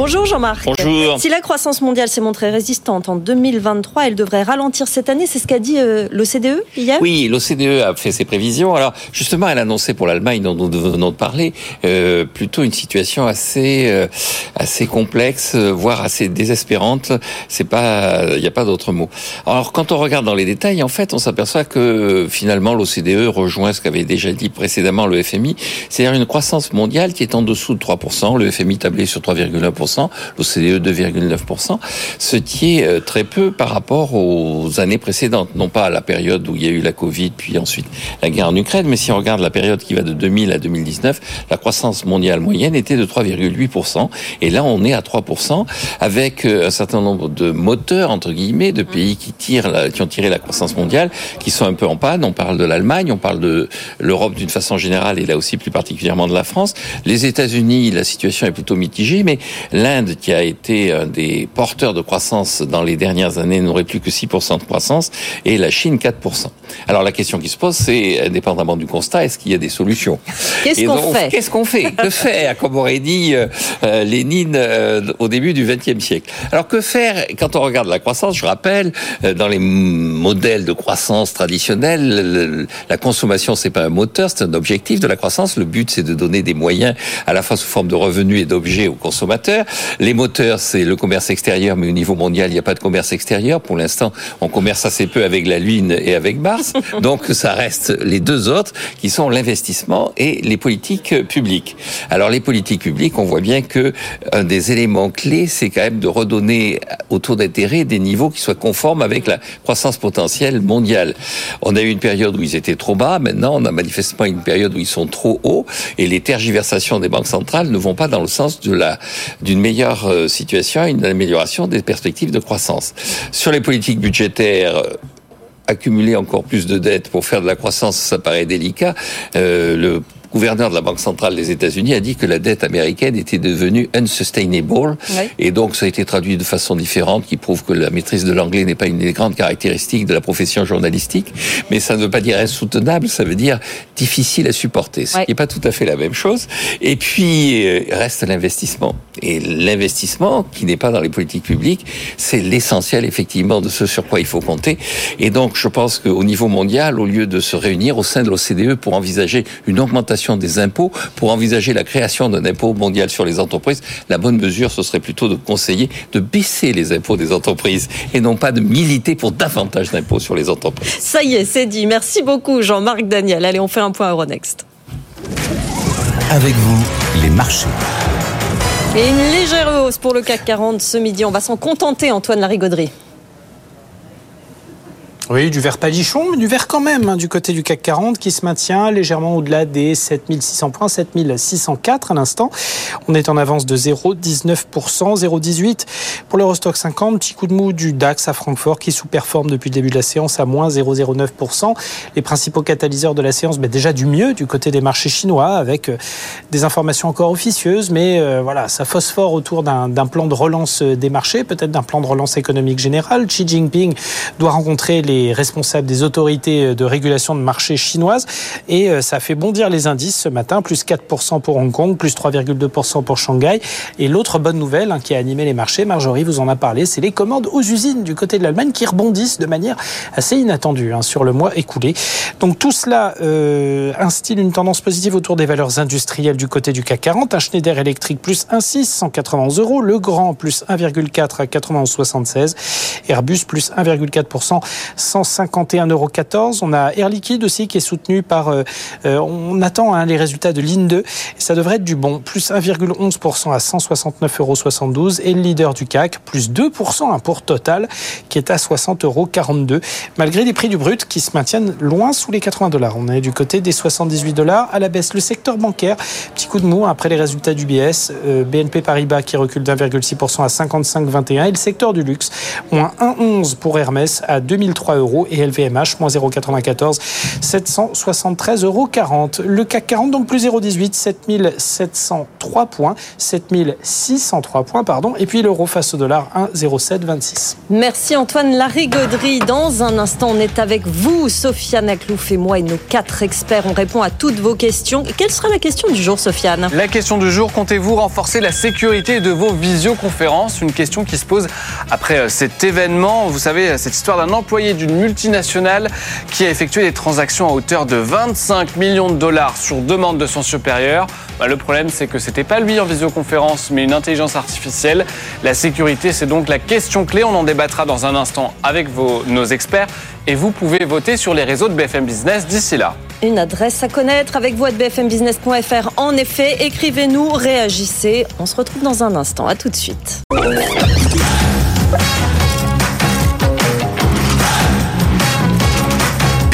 Bonjour Jean-Marc. Bonjour. Si la croissance mondiale s'est montrée résistante en 2023, elle devrait ralentir cette année. C'est ce qu'a dit euh, l'OCDE hier Oui, l'OCDE a fait ses prévisions. Alors justement, elle a annoncé pour l'Allemagne dont nous venons de parler euh, plutôt une situation assez euh, assez complexe, voire assez désespérante. C'est pas, il n'y a pas d'autre mot. Alors quand on regarde dans les détails, en fait, on s'aperçoit que finalement l'OCDE rejoint ce qu'avait déjà dit précédemment le FMI, c'est-à-dire une croissance mondiale qui est en dessous de 3%. Le FMI tablait sur 3,1%, l'OCDE 2,9%, ce qui est euh, très peu par rapport aux années précédentes, non pas à la période où il y a eu la Covid, puis ensuite la guerre en Ukraine, mais si on regarde la période qui va de 2000 à 2019, la croissance mondiale moyenne était de 3,8%, et là on est à 3%, avec euh, un certain nombre de moteurs, entre guillemets, de pays qui, tirent la, qui ont tiré la croissance mondiale, qui sont un peu en panne. On parle de l'Allemagne, on parle de l'Europe d'une façon générale, et là aussi plus particulièrement de la France. Les États-Unis, la situation est plutôt mitigée, mais l'Inde, qui a été un des porteurs de croissance dans les dernières années, n'aurait plus que 6% de croissance, et la Chine 4%. Alors la question qui se pose, c'est, indépendamment du constat, est-ce qu'il y a des solutions? Qu'est-ce qu'on fait? Qu'est-ce qu'on fait? Que faire Comme aurait dit euh, euh, Lénine euh, au début du XXe siècle? Alors que faire? Quand on regarde la croissance Je rappelle, euh, dans les modèles de croissance traditionnels, le- la consommation c'est pas un moteur, c'est un objectif de la croissance. Le but c'est de donner des moyens à la fois sous forme de revenus et d'objets aux consommateurs. Les moteurs c'est le commerce extérieur, mais au niveau mondial il n'y a pas de commerce extérieur. Pour l'instant, on commerce assez peu avec la Lune et avec Mars. Donc ça reste les deux autres qui sont l'investissement et les politiques publiques. Alors les politiques publiques, on voit bien que un des éléments clés, c'est quand même de redonner au taux d'intérêt des niveaux qui soient conformes avec la croissance potentielle mondiale. On a eu une période où ils étaient trop bas, maintenant on a manifestement une période où ils sont trop hauts et les tergiversations des banques centrales ne vont pas dans le sens de la d'une meilleure euh, situation, une amélioration des perspectives de croissance. Sur les politiques budgétaires, euh, accumuler encore plus de dettes pour faire de la croissance, ça paraît délicat. Euh, gouverneur de la Banque centrale des États-Unis a dit que la dette américaine était devenue unsustainable. Oui. Et donc, ça a été traduit de façon différente, qui prouve que la maîtrise de l'anglais n'est pas une des grandes caractéristiques de la profession journalistique. Mais ça ne veut pas dire insoutenable, ça veut dire difficile à supporter. Ce qui n'est pas tout à fait la même chose. Et puis, euh, reste l'investissement. Et l'investissement, qui n'est pas dans les politiques publiques, c'est l'essentiel, effectivement, de ce sur quoi il faut compter. Et donc, je pense qu'au niveau mondial, au lieu de se réunir au sein de l'OCDE pour envisager une augmentation des impôts, pour envisager la création d'un impôt mondial sur les entreprises, la bonne mesure, ce serait plutôt de conseiller de baisser les impôts des entreprises et non pas de militer pour davantage d'impôts sur les entreprises. Ça y est, c'est dit. Merci beaucoup Jean-Marc Daniel. Allez, on fait un point à Euronext. Avec vous, les marchés. Et une légère hausse pour le CAC 40 ce midi. On va s'en contenter, Antoine Larigauderie. Oui, du vert palichon, mais du vert quand même, hein, du côté du CAC 40 qui se maintient légèrement au-delà des 7600 points, 7604 à l'instant. On est en avance de 0,19%, 0,18 pour l'Eurostock 50. Petit coup de mou du DAX à Francfort qui sous-performe depuis le début de la séance à moins 0,09%. Les principaux catalyseurs de la séance, ben déjà du mieux du côté des marchés chinois avec euh, des informations encore officieuses, mais euh, voilà, ça phosphore autour d'un d'un plan de relance euh, des marchés, peut-être d'un plan de relance économique général. Xi Jinping doit rencontrer les responsables des autorités de régulation de marché chinoises et euh, ça fait bondir les indices ce matin, plus 4% pour Hong Kong, plus 3,2% pour Shanghai. Et l'autre bonne nouvelle hein, qui a animé les marchés, Marjorie vous en a parlé, c'est les commandes aux usines du côté de l'Allemagne qui rebondissent de manière assez inattendue hein, sur le mois écoulé. Donc tout cela euh, instille une tendance positive autour des valeurs industrielles du côté du CAC 40. Un Schneider électrique plus 1,6, 191 euros. Le Grand plus 1,4 à 91,76. Airbus plus 1,4%, 151,14 euros. On a Air Liquide aussi qui est soutenu par. euh, euh, on attend hein, les résultats de l'IN 2 et ça devrait être du bon. Plus 1,11% à 169,72 euros. Et le leader du CAC, plus 2% hein, pour Total qui est à 60,42 euros. Malgré les prix du brut qui se maintiennent loin sous les 80 dollars. On est du côté des 78 dollars à la baisse. Le secteur bancaire, petit coup de mou après les résultats du BS. euh, BNP Paribas qui recule d'1,6% à 55,21 et le secteur du luxe, moins 1,11 pour Hermès à 2003 3 euros et LVMH moins 0,94 773,40 euros. Le CAC 40 donc plus 0,18 7703 points 7603 points pardon et puis l'euro face au dollar 1,0726. Merci Antoine Larigauderie. Dans un instant, on est avec vous, Sofiane Aklouf et moi et nos quatre experts. On répond à toutes vos questions. Quelle sera la question du jour, Sofiane? La question du jour, comptez-vous renforcer la sécurité de vos visioconférences? Une question qui se pose après euh, cet événement. Vous savez, cette histoire d'un employé d'une multinationale qui a effectué des transactions à hauteur de 25 millions de dollars sur demande de son supérieur. Bah, le problème, c'est que c'était pas lui en visioconférence, mais une intelligence artificielle. La sécurité, c'est donc la question clé. On en débattra dans un instant avec vos, nos experts. Et vous pouvez voter sur les réseaux de BFM Business d'ici là. Une adresse à connaître avec vous à bfmbusiness.fr. En effet, écrivez-nous, réagissez. On se retrouve dans un instant. À tout de suite.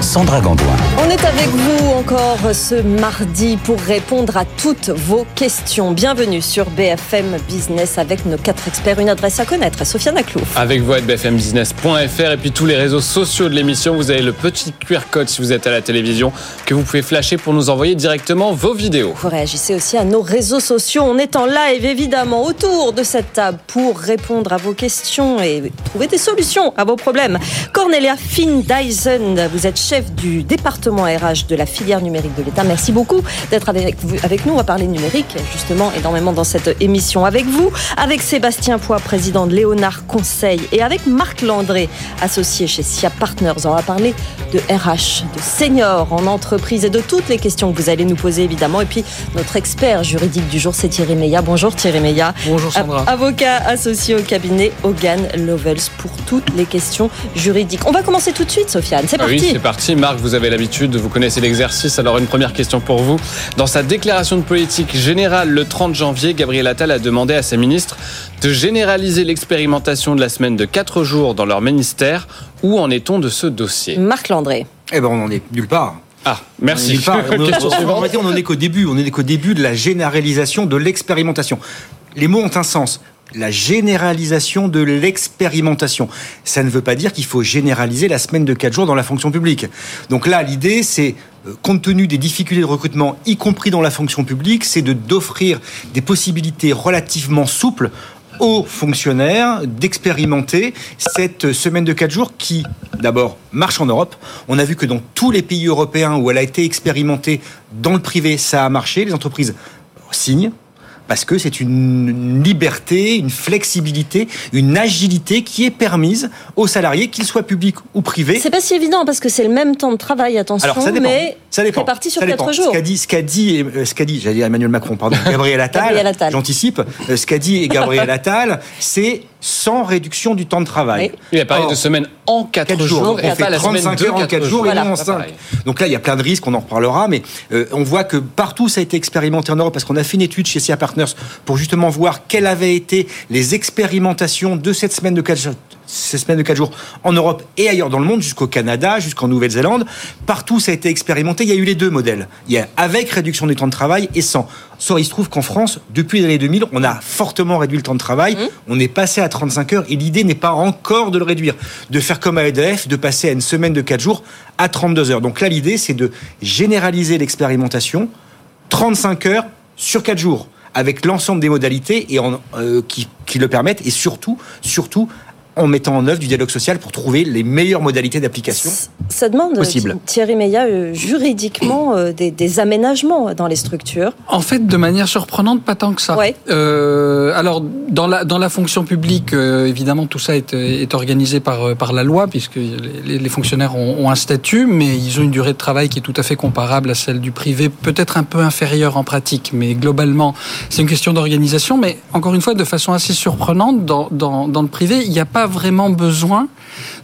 Sandra Gandoin. On est avec vous encore ce mardi pour répondre à toutes vos questions. Bienvenue sur BFM Business avec nos quatre experts. Une adresse à connaître, Sofiane Aklouf. Avec vous à bfmbusiness.fr et puis tous les réseaux sociaux de l'émission. Vous avez le petit QR code si vous êtes à la télévision que vous pouvez flasher pour nous envoyer directement vos vidéos. Vous réagissez aussi à nos réseaux sociaux. On est en live évidemment autour de cette table pour répondre à vos questions et trouver des solutions à vos problèmes. Cornelia Finn Dyson, vous êtes chef du département RH de la filière numérique de l'État. Merci beaucoup d'être avec, avec nous. On va parler numérique, justement, énormément dans cette émission avec vous, avec Sébastien Poix, président de Léonard Conseil, et avec Marc Landré, associé chez SIA Partners. On va parler de RH, de seniors en entreprise et de toutes les questions que vous allez nous poser, évidemment. Et puis, notre expert juridique du jour, c'est Thierry Meillat. Bonjour Thierry Meillat. Bonjour Sandra. Avocat associé au cabinet Hogan Lovells pour toutes les questions juridiques. On va commencer tout de suite, Sofiane. C'est Ah parti. Oui, c'est parti. Marc, vous avez l'habitude, vous connaissez l'exercice. Alors, une première question pour vous. Dans sa déclaration de politique générale le 30 janvier, Gabriel Attal a demandé à ses ministres de généraliser l'expérimentation de la semaine de 4 jours dans leur ministère. Où en est-on de ce dossier? Marc Landré. Eh ben, on en est nulle part. Ah, merci. On, Question on- on en est qu'au début. On est qu'au début de la généralisation de l'expérimentation. Les mots ont un sens. La généralisation de l'expérimentation. Ça ne veut pas dire qu'il faut généraliser la semaine de 4 jours dans la fonction publique. Donc là, l'idée, c'est, euh, compte tenu des difficultés de recrutement, y compris dans la fonction publique, c'est de d'offrir des possibilités relativement souples aux fonctionnaires d'expérimenter cette semaine de 4 jours qui, d'abord, marche en Europe. On a vu que dans tous les pays européens où elle a été expérimentée dans le privé, ça a marché. Les entreprises signent parce que c'est une liberté, une flexibilité, une agilité qui est permise aux salariés, qu'ils soient publics ou privés. C'est pas si évident parce que c'est le même temps de travail, attention, Alors ça dépend. mais ça dépend. réparti sur Ça dépend. 4 jours. Ce qu'a dit, ce qu'a dit, euh, ce qu'a dit, j'allais dire Emmanuel Macron, pardon, Gabriel Attal. Gabriel Attal. J'anticipe. Euh, Ce qu'a dit Gabriel Attal, c'est sans réduction du temps de travail. Oui. Il a parlé Or, de semaine en 4 4 jours. jours. On fait pas la semaine 35 de heures en 4 jours et Voilà. non en Pas 5. pareil. Donc là, il y a plein de risques, on en reparlera, mais euh, on voit que partout ça a été expérimenté en Europe parce qu'on a fait une étude chez SIA Partners pour justement voir quelles avaient été les expérimentations de cette semaine de 4 jours ces semaines de 4 jours en Europe et ailleurs dans le monde, jusqu'au Canada, jusqu'en Nouvelle-Zélande. Partout, ça a été expérimenté. Il y a eu les deux modèles. Il y a avec réduction du temps de travail et sans. Il se trouve qu'en France, depuis les années 2000, on a fortement réduit le temps de travail. On est passé à 35 heures et l'idée n'est pas encore de le réduire. De faire comme à EDF, de passer à une semaine de 4 jours à 32 heures. Donc là, l'idée, c'est de généraliser l'expérimentation. 35 heures sur 4 jours avec l'ensemble des modalités euh, qui le permettent et surtout, surtout en mettant en œuvre du dialogue social pour trouver les meilleures modalités d'application. Ça demande, Possible. Thierry Meillat, euh, juridiquement euh, des, des aménagements dans les structures. En fait, de manière surprenante, pas tant que ça. Ouais. Euh, alors, dans la, dans la fonction publique, euh, évidemment, tout ça est, est organisé par, euh, par la loi, puisque les, les fonctionnaires ont, ont un statut, mais ils ont une durée de travail qui est tout à fait comparable à celle du privé, peut-être un peu inférieure en pratique, mais globalement, c'est une question d'organisation. Mais encore une fois, de façon assez surprenante, dans, dans, dans le privé, il n'y a pas vraiment besoin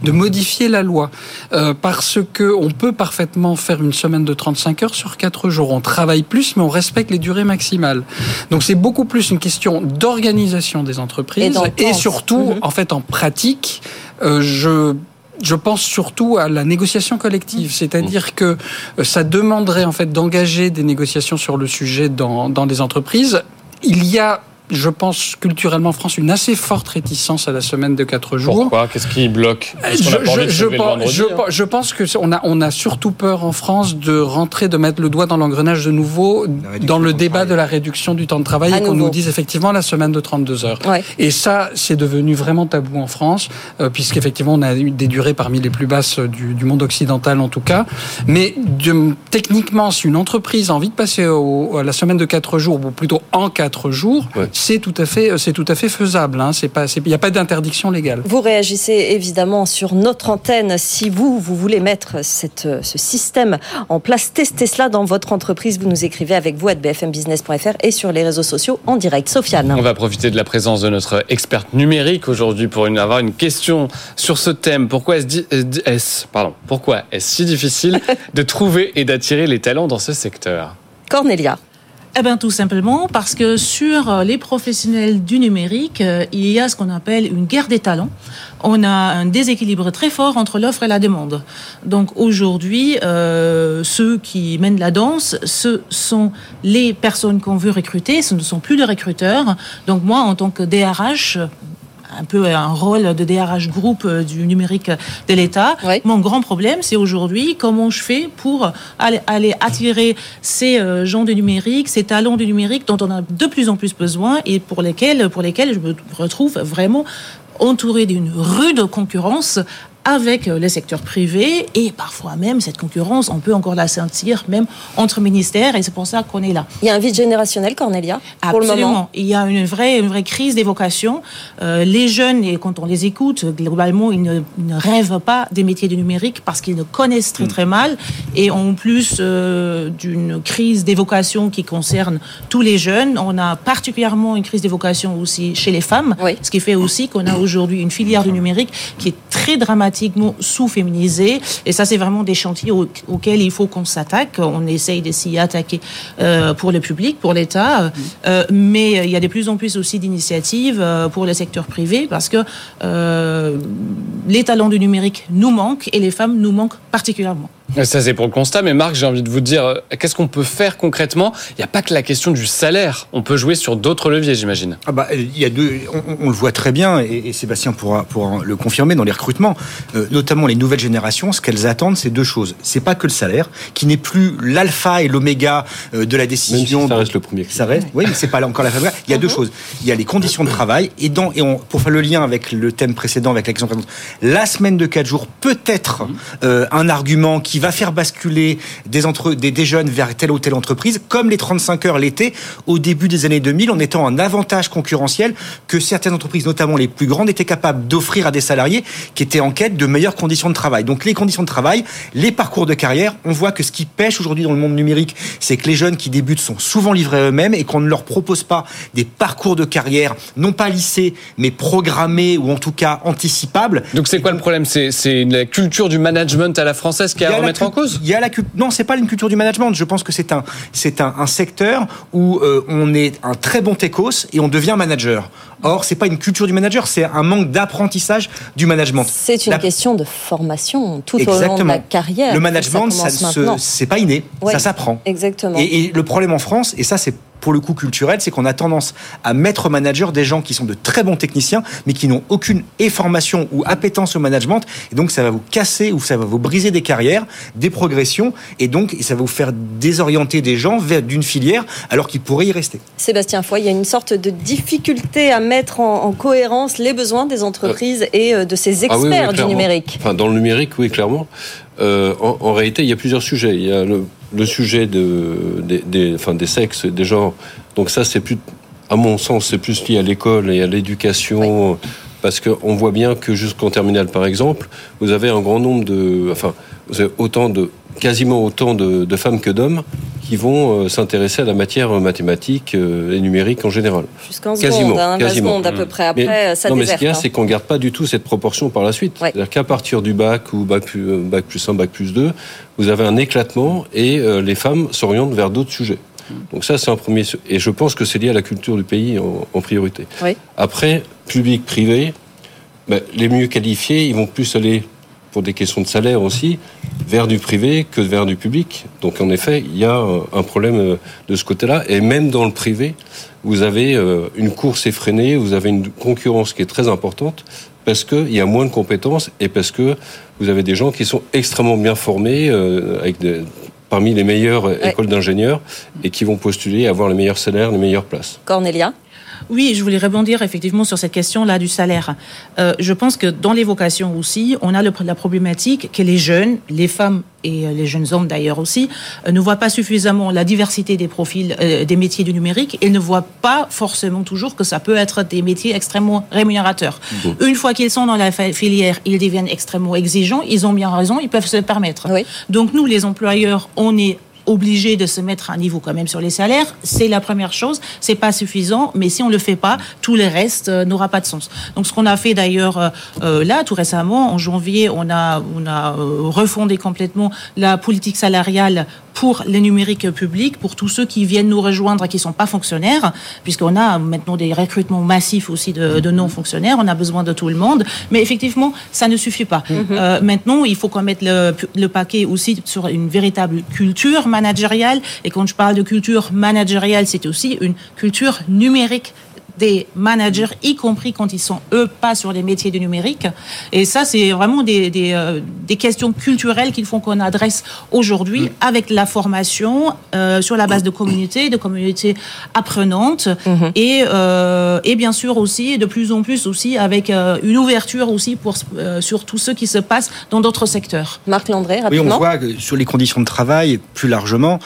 de modifier la loi, euh, parce que on peut parfaitement faire une semaine de 35 heures sur 4 jours. On travaille plus, mais on respecte les durées maximales. Donc c'est beaucoup plus une question d'organisation des entreprises et, surtout, Mhm. en fait, en pratique, euh, je je pense surtout à la négociation collective, c'est-à-dire que euh, ça demanderait en fait d'engager des négociations sur le sujet dans, dans les entreprises. Il y a je pense, culturellement en France, une assez forte réticence à la semaine de 4 jours. Pourquoi? Qu'est-ce qui bloque? Je, je, je, pense, je, je, pense que on a, on a surtout peur en France de rentrer, de mettre le doigt dans l'engrenage de nouveau dans le débat de la réduction du temps de travail et qu'on nous dise effectivement la semaine de 32 heures. Ouais. Et ça, c'est devenu vraiment tabou en France, euh, puisqu'effectivement, on a eu des durées parmi les plus basses du, du monde occidental en tout cas. Mais de, techniquement, si une entreprise a envie de passer au, à la semaine de 4 jours, ou plutôt en 4 jours, Ouais. C'est tout à fait, c'est tout à fait faisable. Hein. C'est pas, il n'y a pas d'interdiction légale. Vous réagissez évidemment sur notre antenne. Si vous, vous voulez mettre cette, ce système en place, testez cela dans votre entreprise. Vous nous écrivez avec vous à bfmbusiness.fr et sur les réseaux sociaux en direct. Sofiane. On va profiter de la présence de notre experte numérique aujourd'hui pour une, avoir une question sur ce thème. Pourquoi est-ce, euh, est-ce- pardon, pourquoi est-ce si difficile de trouver et d'attirer les talents dans ce secteur? Cornelia. Eh bien, tout simplement parce que sur euh, les professionnels du numérique, euh, il y a ce qu'on appelle une guerre des talents. On a un déséquilibre très fort entre l'offre et la demande. Donc aujourd'hui, euh, ceux qui mènent la danse, ce sont les personnes qu'on veut recruter, ce ne sont plus les recruteurs. Donc moi, en tant que DRH, un peu un rôle de DRH groupe euh, du numérique de l'État. Mon grand problème, c'est aujourd'hui comment je fais pour aller, aller attirer ces euh, gens du numérique, ces talents du numérique dont on a de plus en plus besoin et pour lesquels, pour lesquels je me retrouve vraiment entouré d'une rude concurrence avec euh, le secteur privé et parfois même cette concurrence, on peut encore la sentir même entre ministères et c'est pour ça qu'on est là. Il y a un vide générationnel, Cornelia, pour le Absolument. moment. Il y a une vraie, une vraie crise des vocations. Euh, les jeunes, et quand on les écoute, globalement, ils ne, ils ne rêvent pas des métiers du numérique parce qu'ils ne connaissent très très mal. Et en plus euh, d'une crise des vocations qui concerne tous les jeunes, on a particulièrement une crise des vocations aussi chez les femmes. Oui. Ce qui fait aussi qu'on a aujourd'hui une filière du numérique qui est très dramatiquement sous-féminisée. Et ça, c'est vraiment des chantiers au- auxquels il faut qu'on s'attaque. On essaye de s'y attaquer euh, pour le public, pour l'État. Euh, mais euh, il y a de plus en plus aussi d'initiatives pour le secteur privé parce que les talents du numérique nous manquent et les femmes nous manquent particulièrement. Ça, c'est pour le constat. Mais Marc, j'ai envie de vous dire, euh, qu'est-ce qu'on peut faire concrètement? Il n'y a pas que la question du salaire. On peut jouer sur d'autres leviers, j'imagine. Ah bah, il y a deux, on, on le voit très bien, et, et Sébastien pourra, pourra le confirmer dans les recrutements, euh, notamment les nouvelles générations, ce qu'elles attendent, c'est deux choses. C'est pas que le salaire, qui n'est plus l'alpha et l'oméga euh, de la Même si décision. ça reste le premier Ça reste, oui, mais c'est pas là encore la faveur. Il y a deux choses. Il y a les conditions de travail et dans et on, pour faire le lien avec le thème précédent, avec la question précédente, la semaine de quatre jours peut être euh, un argument qui va faire basculer des, entre, des, des jeunes vers telle ou telle entreprise, comme les 35 heures l'été au début des années 2000, en étant un avantage concurrentiel que certaines entreprises, notamment les plus grandes, étaient capables d'offrir à des salariés qui étaient en quête de meilleures conditions de travail. Donc les conditions de travail, les parcours de carrière, on voit que ce qui pêche aujourd'hui dans le monde numérique, c'est que les jeunes qui débutent sont souvent livrés à eux-mêmes et qu'on ne leur propose pas des parcours de carrière, non pas lissés, mais programmés ou en tout cas anticipables. Donc, c'est quoi le problème? C'est la culture du management à la française qui a remettre en cause Il y a la non, c'est pas une culture du management. Je pense que c'est un c'est un, un secteur où euh, on est un très bon techos et on devient manager. Or, c'est pas une culture du manager, c'est un manque d'apprentissage du management. C'est une La- question de formation tout au long de la carrière. Le management, ça, ça, c'est pas inné, Ouais. ça s'apprend. Exactement. Et, et le problème en France, et ça c'est pour le coup culturel, c'est qu'on a tendance à mettre au manager des gens qui sont de très bons techniciens, mais qui n'ont aucune formation ou appétence au management. Et donc ça va vous casser ou ça va vous briser des carrières, des progressions, et donc ça va vous faire désorienter des gens vers d'une filière alors qu'ils pourraient y rester. Sébastien Foy, il y a une sorte de difficulté à mettre en, en cohérence les besoins des entreprises et euh, de ces Ah oui, oui, experts du numérique. Enfin, dans le numérique, oui, clairement. Euh, en, en réalité, il y a plusieurs sujets. Il y a le, le sujet de, des, des, enfin, des sexes, des genres. Donc ça, c'est plus, à mon sens, c'est plus lié à l'école et à l'éducation. Parce qu'on voit bien que jusqu'en terminale, par exemple, vous avez un grand nombre de... Enfin, vous avez autant de... quasiment autant de, de femmes que d'hommes qui vont euh, s'intéresser à la matière mathématique euh, et numérique en général. Jusqu'en Quasiment, seconde, hein, quasiment. seconde à peu près. Mais- Après, ça non, mais ce qu'il y a, hein. c'est qu'on ne garde pas du tout cette proportion par la suite. Ouais. C'est-à-dire qu'à partir du bac ou bac plus, euh, bac plus 1, bac plus 2, vous avez un éclatement et euh, les femmes s'orientent vers d'autres sujets. Donc ça, c'est un premier... Et je pense que c'est lié à la culture du pays en, en priorité. Oui. Après, public, privé, ben, les mieux qualifiés, ils vont plus aller pour des questions de salaire aussi, vers du privé que vers du public. Donc en effet, il y a un problème euh, de ce côté-là. Et même dans le privé, vous avez euh, une course effrénée, vous avez une concurrence qui est très importante parce qu'il y a moins de compétences et parce que vous avez des gens qui sont extrêmement bien formés, euh, avec des, parmi les meilleures écoles d'ingénieurs, et qui vont postuler à avoir les meilleurs salaires, les meilleures places. Cornelia? Oui, je voulais rebondir effectivement sur cette question-là du salaire. Euh, je pense que dans les vocations aussi, on a le, la problématique que les jeunes, les femmes et euh, les jeunes hommes d'ailleurs aussi, euh, ne voient pas suffisamment la diversité des profils euh, des métiers du numérique et ne voient pas forcément toujours que ça peut être des métiers extrêmement rémunérateurs. Mmh. Une fois qu'ils sont dans la filière, ils deviennent extrêmement exigeants, ils ont bien raison, ils peuvent se le permettre. Oui. Donc nous, les employeurs, on est obligé de se mettre à un niveau quand même sur les salaires. C'est la première chose. C'est pas suffisant, mais si on le fait pas, tout le reste euh, n'aura pas de sens. Donc, ce qu'on a fait d'ailleurs euh, euh là, tout récemment, en janvier, on a, on a refondé complètement la politique salariale pour les numériques publics, pour tous ceux qui viennent nous rejoindre et qui sont pas fonctionnaires, puisqu'on a maintenant des recrutements massifs aussi de, de non-fonctionnaires. On a besoin de tout le monde, mais effectivement, ça ne suffit pas. Mm -hmm. euh, maintenant, il faut qu'on mette le, le paquet aussi sur une véritable culture managériale. Et quand je parle de culture managériale, c'est aussi une culture numérique des managers, y compris quand ils sont eux pas sur les métiers du numérique. Et ça, c'est vraiment des, des, euh, des, questions culturelles qu'il faut qu'on adresse aujourd'hui mmh. avec la formation euh, sur la base de communautés, de communautés apprenantes mmh. et, euh, et bien sûr aussi de plus en plus aussi avec euh, une ouverture aussi pour euh, sur tout ce qui se passe dans d'autres secteurs. Marc Landré, rapidement. Oui, on voit que sur les conditions de travail, plus largement,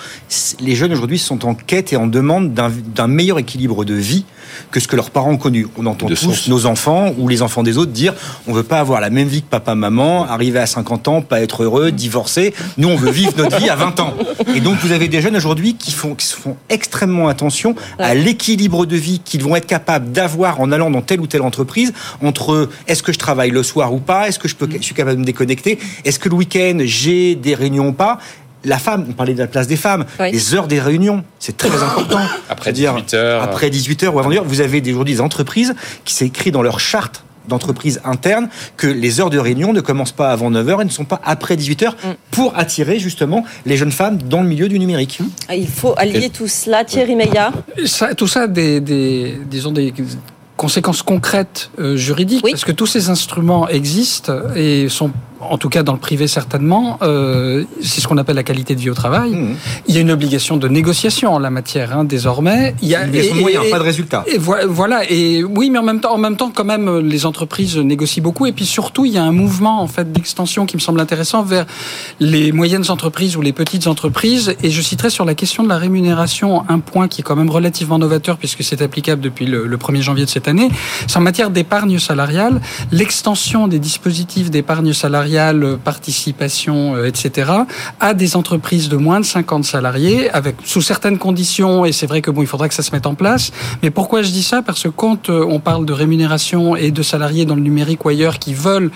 les jeunes aujourd'hui sont en quête et en demande d'un meilleur équilibre de vie que ce que leurs parents ont connu. On entend de tous sens. nos enfants ou les enfants des autres dire on veut pas avoir la même vie que papa, maman, arriver à 50 ans, pas être heureux, divorcer. Nous, on veut vivre notre vie à 20 ans. Et donc, vous avez des jeunes aujourd'hui qui font, qui font extrêmement attention à l'équilibre de vie qu'ils vont être capables d'avoir en allant dans telle ou telle entreprise entre est-ce que je travaille le soir ou pas, est-ce que je, peux, je suis capable de me déconnecter, est-ce que le week-end j'ai des réunions ou pas? La femme, on parlait de la place des femmes, oui. les heures des réunions, c'est très important. Après 18 heures. Après 18 heures ou avant vous avez aujourd'hui des entreprises qui s'écrit dans leur charte d'entreprise interne que les heures de réunion ne commencent pas avant 9h et ne sont pas après 18h pour attirer justement les jeunes femmes dans le milieu du numérique. Il faut allier tout cela. Thierry Meillat ça, Tout ça, des, des, disons des conséquences concrètes euh, juridiques, oui. parce que tous ces instruments existent et sont en tout cas dans le privé certainement, euh, c'est ce qu'on appelle la qualité de vie au travail. Mmh. Il y a une obligation de négociation en la matière hein, désormais. Il y a et, de moyens, et, pas de résultat. Et voilà. Et oui, mais en même temps, en même temps, quand même, les entreprises négocient beaucoup. Et puis surtout, il y a un mouvement en fait d'extension qui me semble intéressant vers les moyennes entreprises ou les petites entreprises. Et je citerai sur la question de la rémunération un point qui est quand même relativement novateur puisque c'est applicable depuis le, le 1er janvier de cette année. C'est en matière d'épargne salariale, l'extension des dispositifs d'épargne salariale participation, euh, etc., à des entreprises de moins de 50 salariés, avec sous certaines conditions, et c'est vrai que bon, il faudra que ça se mette en place. Mais pourquoi je dis ça? Parce que quand euh, on parle de rémunération et de salariés dans le numérique ou ailleurs qui veulent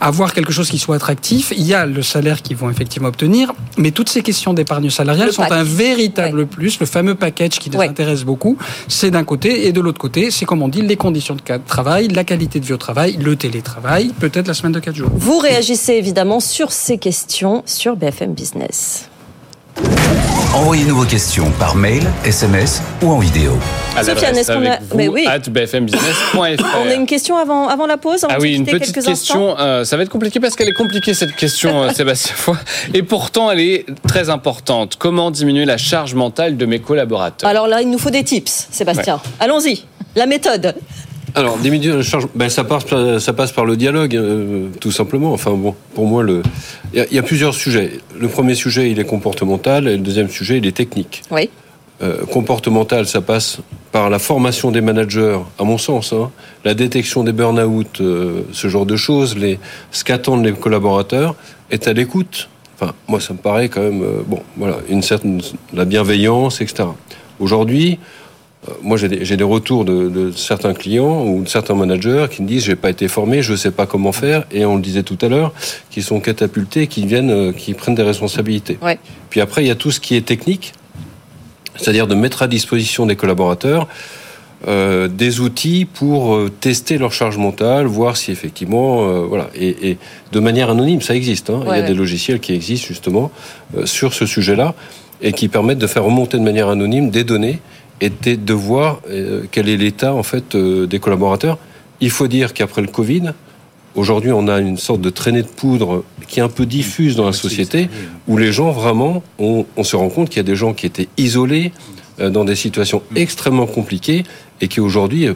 avoir quelque chose qui soit attractif, il y a le salaire qu'ils vont effectivement obtenir, mais toutes ces questions d'épargne salariale le sont pack. un véritable ouais. plus, le fameux package qui nous ouais. intéresse beaucoup, c'est d'un côté, et de l'autre côté, c'est comme on dit, les conditions de travail, la qualité de vie au travail, le télétravail, peut-être la semaine de 4 jours. Vous réagissez réagissez évidemment sur ces questions sur BFM Business. Envoyez-nous vos questions par mail, SMS ou en vidéo. Sofiane, est-ce qu'on a... Mais oui. At bfmbusiness.fr. On a une question avant, avant la pause Ah oui, une petite question. Euh, ça va être compliqué parce qu'elle est compliquée cette question, euh, Sébastien Foy. Et pourtant, elle est très importante. Comment diminuer la charge mentale de mes collaborateurs? Alors là, il nous faut des tips, Sébastien. Ouais. Allons-y. La méthode. Alors, diminuer la charge, ben, ça, passe, ça passe par le dialogue, euh, tout simplement. Enfin, bon, pour moi, le... il, y a, y a plusieurs sujets. Le premier sujet, il est comportemental, et le deuxième sujet, il est technique. Oui. Euh, comportemental, ça passe par la formation des managers, à mon sens, hein, la détection des burn-out, euh, ce genre de choses, les, ce qu'attendent les collaborateurs, est à l'écoute. Enfin, moi, ça me paraît quand même, euh, bon, voilà, une certaine, la bienveillance, etc. Aujourd'hui, moi, j'ai des, des, retours de, de, certains clients ou de certains managers qui me disent j'ai pas été formé, je sais pas comment faire, et on le disait tout à l'heure, qui sont catapultés, qui viennent, qui prennent des responsabilités. Ouais. Puis après, il y a tout ce qui est technique, c'est-à-dire de mettre à disposition des collaborateurs euh, des outils pour euh, tester leur charge mentale, voir si effectivement, euh, voilà, et, et de manière anonyme, ça existe. Hein. Il y a ouais. des logiciels qui existent justement euh, sur ce sujet-là et qui permettent de faire remonter de manière anonyme des données et de, voir euh, quel est l'état en fait euh, des collaborateurs. Il faut dire qu'après le Covid, aujourd'hui, on a une sorte de traînée de poudre qui est un peu diffuse dans la société, où les gens vraiment, on, on se rend compte qu'il y a des gens qui étaient isolés euh, dans des situations extrêmement compliquées et qui aujourd'hui,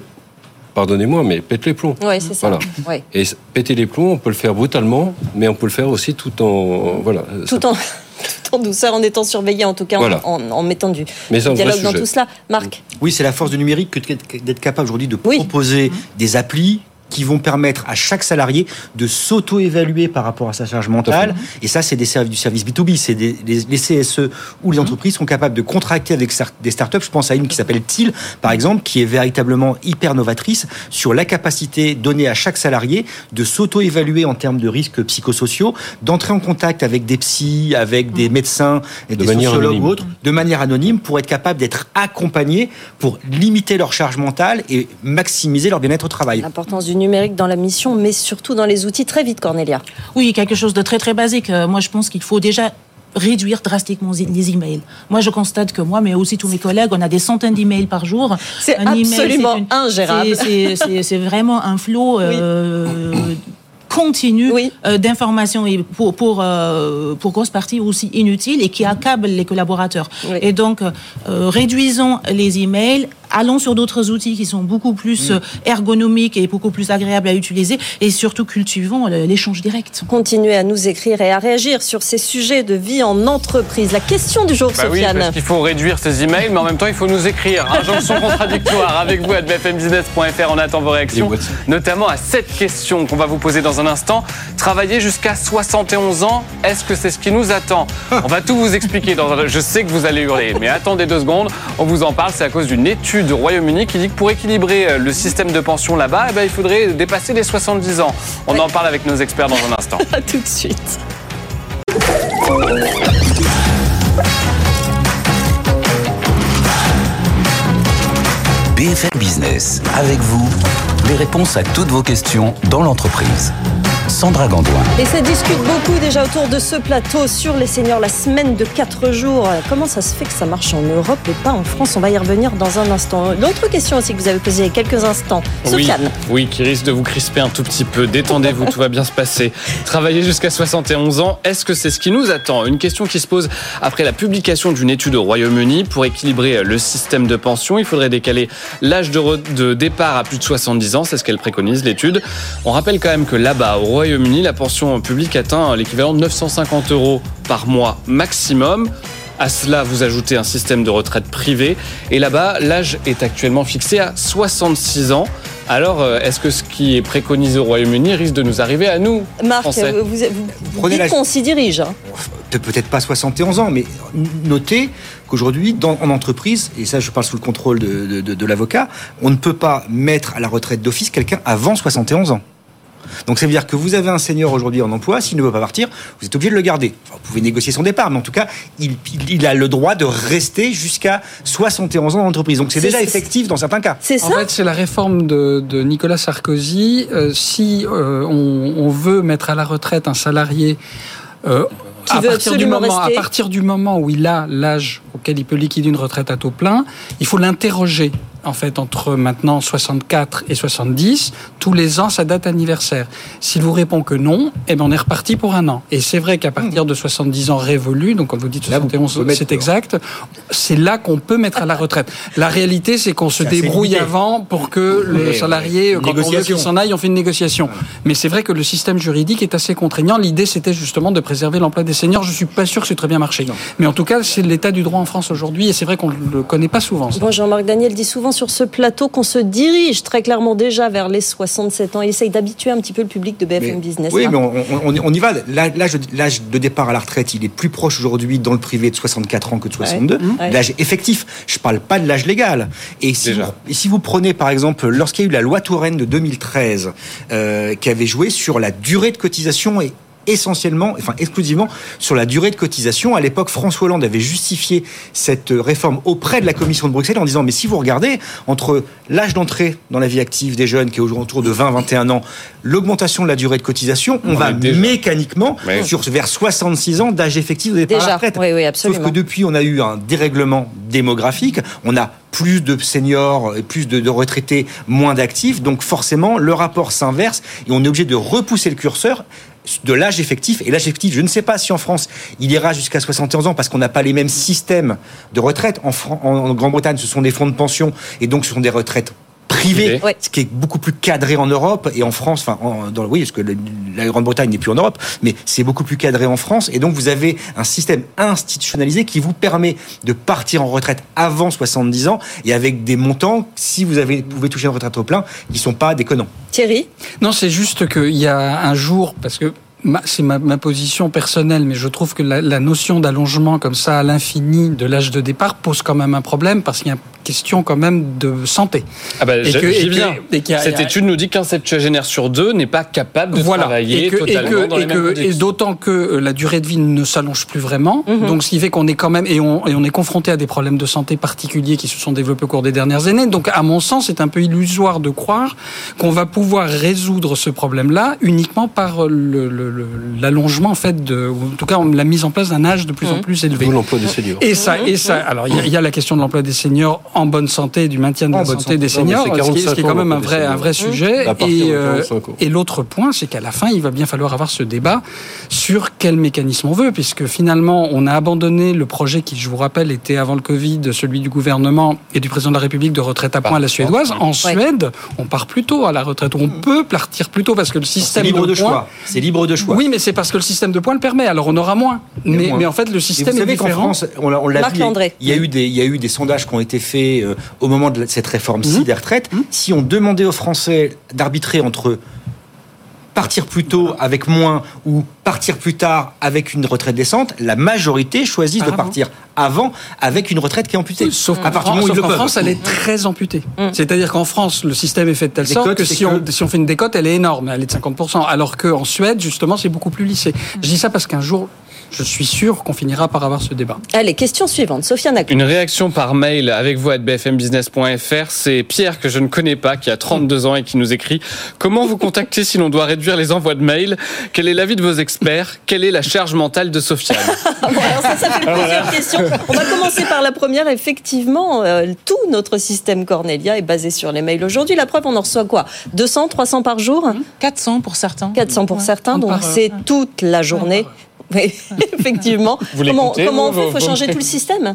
pardonnez-moi, mais pètent les plombs. Ouais, c'est ça. Voilà. Ouais. Et péter les plombs, on peut le faire brutalement, mais on peut le faire aussi tout en voilà. Tout en, tout en douceur, en étant surveillé, en tout cas, en- Voilà. en, en mettant du Mais un dialogue dans tout cela. Marc, Oui, c'est la force du numérique que d'être capable aujourd'hui de Oui. proposer des applis qui vont permettre à chaque salarié de s'auto-évaluer par rapport à sa charge mentale. Et ça, c'est des services du service B2B. C'est des, les, les CSE ou les entreprises sont capables de contracter avec des startups. Je pense à une qui s'appelle TIL, par exemple, qui est véritablement hyper novatrice sur la capacité donnée à chaque salarié de s'auto-évaluer en termes de risques psychosociaux, d'entrer en contact avec des psys, avec des médecins, et De des manière sociologues anonyme. ou autres, de manière anonyme pour être capable d'être accompagnés pour limiter leur charge mentale et maximiser leur bien-être au travail. l'importance du numérique dans la mission, mais surtout dans les outils. Très vite, Cornelia. Oui, quelque chose de très très basique. Euh, Moi, je pense qu'il faut déjà réduire drastiquement les emails. Moi, je constate que moi, mais aussi tous mes collègues, on a des centaines d'emails par jour. C'est email, absolument une- ingérable. c'est- vraiment un flot euh, continu Oui. euh, d'informations et pour, pour, pour grosse partie aussi inutile et qui accable les collaborateurs. Oui. Et donc, euh, réduisons les emails, allons sur d'autres outils qui sont beaucoup plus euh, ergonomiques et beaucoup plus agréables à utiliser et surtout cultivons le- l'échange direct. Continuez à nous écrire et à réagir sur ces sujets de vie en entreprise. La question du jour, Bah oui, Sofiane. parce qu'il faut réduire ces emails, mais en même temps, il faut nous écrire. Injonction contradictoire avec vous à bfmbusiness.fr. On attend vos réactions, notamment à cette question qu'on va vous poser dans un instant. Travailler jusqu'à 71 ans, est-ce que c'est ce qui nous attend? On va tout vous expliquer. Dans un... Je sais que vous allez hurler, mais attendez deux secondes. On vous en parle. C'est à cause d'une étude au Royaume-Uni qui dit que pour équilibrer euh, le système de pension là-bas, eh ben, il faudrait dépasser les 70 ans. On en parle avec nos experts dans un instant. À tout de suite. BFM Business, avec vous, les réponses à toutes vos questions dans l'entreprise. Sandra Gandoin. Et ça discute beaucoup déjà autour de ce plateau sur les seniors, la semaine de 4 jours. Comment ça se fait que ça marche en Europe et pas en France? On va y revenir dans un instant. L'autre question aussi que vous avez posée il y a quelques instants. Oui, Sofiane, oui, qui risque de vous crisper un tout petit peu. Détendez-vous, tout va bien se passer. Travailler jusqu'à 71 ans, est-ce que c'est ce qui nous attend? Une question qui se pose après la publication d'une étude au Royaume-Uni. Pour équilibrer le système de pension, il faudrait décaler l'âge de, de départ à plus de 70 ans. C'est ce qu'elle préconise, l'étude. On rappelle quand même que là-bas, au Royaume-Uni, la pension publique atteint l'équivalent de 950 euros par mois maximum. À cela, vous ajoutez un système de retraite privé. Et là-bas, l'âge est actuellement fixé à 66 ans. Alors, euh, est-ce que ce qui est préconisé au Royaume-Uni risque de nous arriver à nous, Marc, Français vous, vous, vous Prenez dites qu'on s'y dirige. hein. Peut- Peut-être pas 71 ans, mais notez qu'aujourd'hui, dans- en entreprise, et ça je parle sous le contrôle de, de- de- de l'avocat, on ne peut pas mettre à la retraite d'office quelqu'un avant 71 ans. Donc ça veut dire que vous avez un senior aujourd'hui en emploi, s'il ne veut pas partir, vous êtes obligé de le garder. Enfin, vous pouvez négocier son départ, mais en tout cas, il, il- il a le droit de rester jusqu'à 71 ans en entreprise. Donc c'est déjà effectif dans certains cas. C'est En ça fait, c'est la réforme de, de Nicolas Sarkozy. Euh, si euh, on, on veut mettre à la retraite un salarié euh, Qui à, partir du absolument moment, à partir du moment où il a l'âge auquel il peut liquider une retraite à taux plein, il faut l'interroger. En fait, entre maintenant 64 et 70, tous les ans, sa date anniversaire. S'il vous répond que non, eh ben on est reparti pour un an. Et c'est vrai qu'à partir de 70 ans révolus, donc quand vous dites Là, vous 71, pouvez mettre- c'est exact, c'est là qu'on peut mettre à la retraite. La réalité, c'est qu'on se débrouille avant pour que le salarié, quand on veut qu'il s'en aille, on fait une négociation. Mais c'est vrai que le système juridique est assez contraignant. L'idée, c'était justement de préserver l'emploi des seniors. Je suis pas sûr que c'est très bien marché. Mais en tout cas, c'est l'état du droit en France aujourd'hui, et c'est vrai qu'on le connaît pas souvent. ça. Bon, Jean-Marc Daniel dit souvent sur ce plateau qu'on se dirige très clairement déjà vers les 67 ans. Il essaye d'habituer un petit peu le public de BFM Mais- Business. Oui, là. mais on, on- on y va. L'âge de, l'âge de départ à la retraite, il est plus proche aujourd'hui dans le privé de 64 ans que de 62. Ouais. L'âge effectif. Je parle pas de l'âge légal. Et si, vous, Déjà. et si vous prenez par exemple, lorsqu'il y a eu la loi Touraine de 2013, euh, qui avait joué sur la durée de cotisation et essentiellement, enfin exclusivement sur la durée de cotisation. À l'époque, François Hollande avait justifié cette réforme auprès de la Commission de Bruxelles en disant mais si vous regardez entre l'âge d'entrée dans la vie active des jeunes qui est autour de 20-21 ans, l'augmentation de la durée de cotisation, on, On va mécaniquement sur vers 66 ans d'âge effectif de départ à la Déjà, retraite. oui, oui, Sauf que depuis, on a eu un dérèglement démographique. On a plus de seniors et plus de, de retraités, moins d'actifs. Donc forcément, le rapport s'inverse et on est obligé de repousser le curseur de l'âge effectif. Et l'âge effectif, je ne sais pas si en France, il ira jusqu'à 71 ans parce qu'on n'a pas les mêmes systèmes de retraite. En, en Grande-Bretagne, ce sont des fonds de pension et donc ce sont des retraites ce qui est beaucoup plus cadré en Europe et en France. Enfin, en- dans, oui, parce que le- la Grande-Bretagne n'est plus en Europe, mais c'est beaucoup plus cadré en France. Et donc, vous avez un système institutionnalisé qui vous permet de partir en retraite avant 70 ans et avec des montants, si vous avez, pouvez toucher une retraite au plein, qui sont pas déconnants. Thierry? Non, c'est juste qu'il y a un jour, parce que c'est ma, ma position personnelle, mais je trouve que la, la notion d'allongement comme ça à l'infini de l'âge de départ pose quand même un problème parce qu'il y a question quand même de santé. Ah bah, Et je- que- et et a- Cette a- étude nous dit qu'un septuagénaire sur deux n'est pas capable de voilà. travailler et que, et totalement que- dans et les mêmes et d'autant que euh, la durée de vie ne s'allonge plus vraiment. Mhm. Donc, ce qui fait qu'on est quand même et on, et on est confronté à des problèmes de santé particuliers qui se sont développés au cours des dernières années. Donc, à mon sens, c'est un peu illusoire de croire qu'on va pouvoir résoudre ce problème-là uniquement par le- le- le- l'allongement, en fait, de, ou en tout cas, la mise en place d'un âge de plus en Mhm. plus élevé. D'où l'emploi des seniors. Et ça, et ça. Alors, il y a- il y, a la question de l'emploi des seniors en bonne santé, du maintien de la bonne santé santé. des seniors, ce qui est- ce qui est 45 quand même un vrai, un vrai sujet. Et, euh, 45 ans. et l'autre point, c'est qu'à la fin, il va bien falloir avoir ce débat sur quel mécanisme on veut, puisque finalement, on a abandonné le projet qui, je vous rappelle, était avant le Covid, celui du gouvernement et du président de la République de retraite à point à la suédoise. En Suède, on part plus tôt à la retraite, on peut partir plus tôt parce que le C'est système libre de points- choix. C'est libre de choix. Oui, mais c'est parce que le système de points le permet. Alors on aura moins. Mais Mais, moins. mais en fait, le système vous est savez qu'en différent. France, on l'a vu, il y, a eu des, il y a eu des sondages qui ont été faits euh, au moment de cette réforme-ci Mhm. des retraites. Si on demandait aux Français d'arbitrer entre partir plus tôt avec moins ou partir plus tard avec une retraite décente, la majorité choisit de partir avant avec une retraite qui est amputée. Sauf qu'en France, elle est très amputée. Mm. C'est-à-dire qu'en France, le système est fait de telle sorte on, que- si on fait une décote, elle est énorme, elle est de 50%. Alors qu'en Suède, justement, c'est beaucoup plus lissé. Je dis ça parce qu'un jour, je suis sûr qu'on finira par avoir ce débat. Allez, question suivante. Sofiane. Une réaction par mail avec vous à bfmbusiness.fr. C'est Pierre que je ne connais pas, qui a 32 ans et qui nous écrit Comment vous contacter si l'on doit réduire les envois de mails Quel est l'avis de vos experts? Quelle est la charge mentale de Sofiane? Bon, alors ça, ça fait plusieurs questions. On va commencer par la première. Effectivement, euh, tout notre système Cornelia est basé sur les mails aujourd'hui. La preuve, on en reçoit quoi? 200, 300 par jour? 400 pour certains. 400 pour Ouais. certains, donc c'est toute la journée. Oui, effectivement. Vous comment comment on fait Il faut changer tout le système?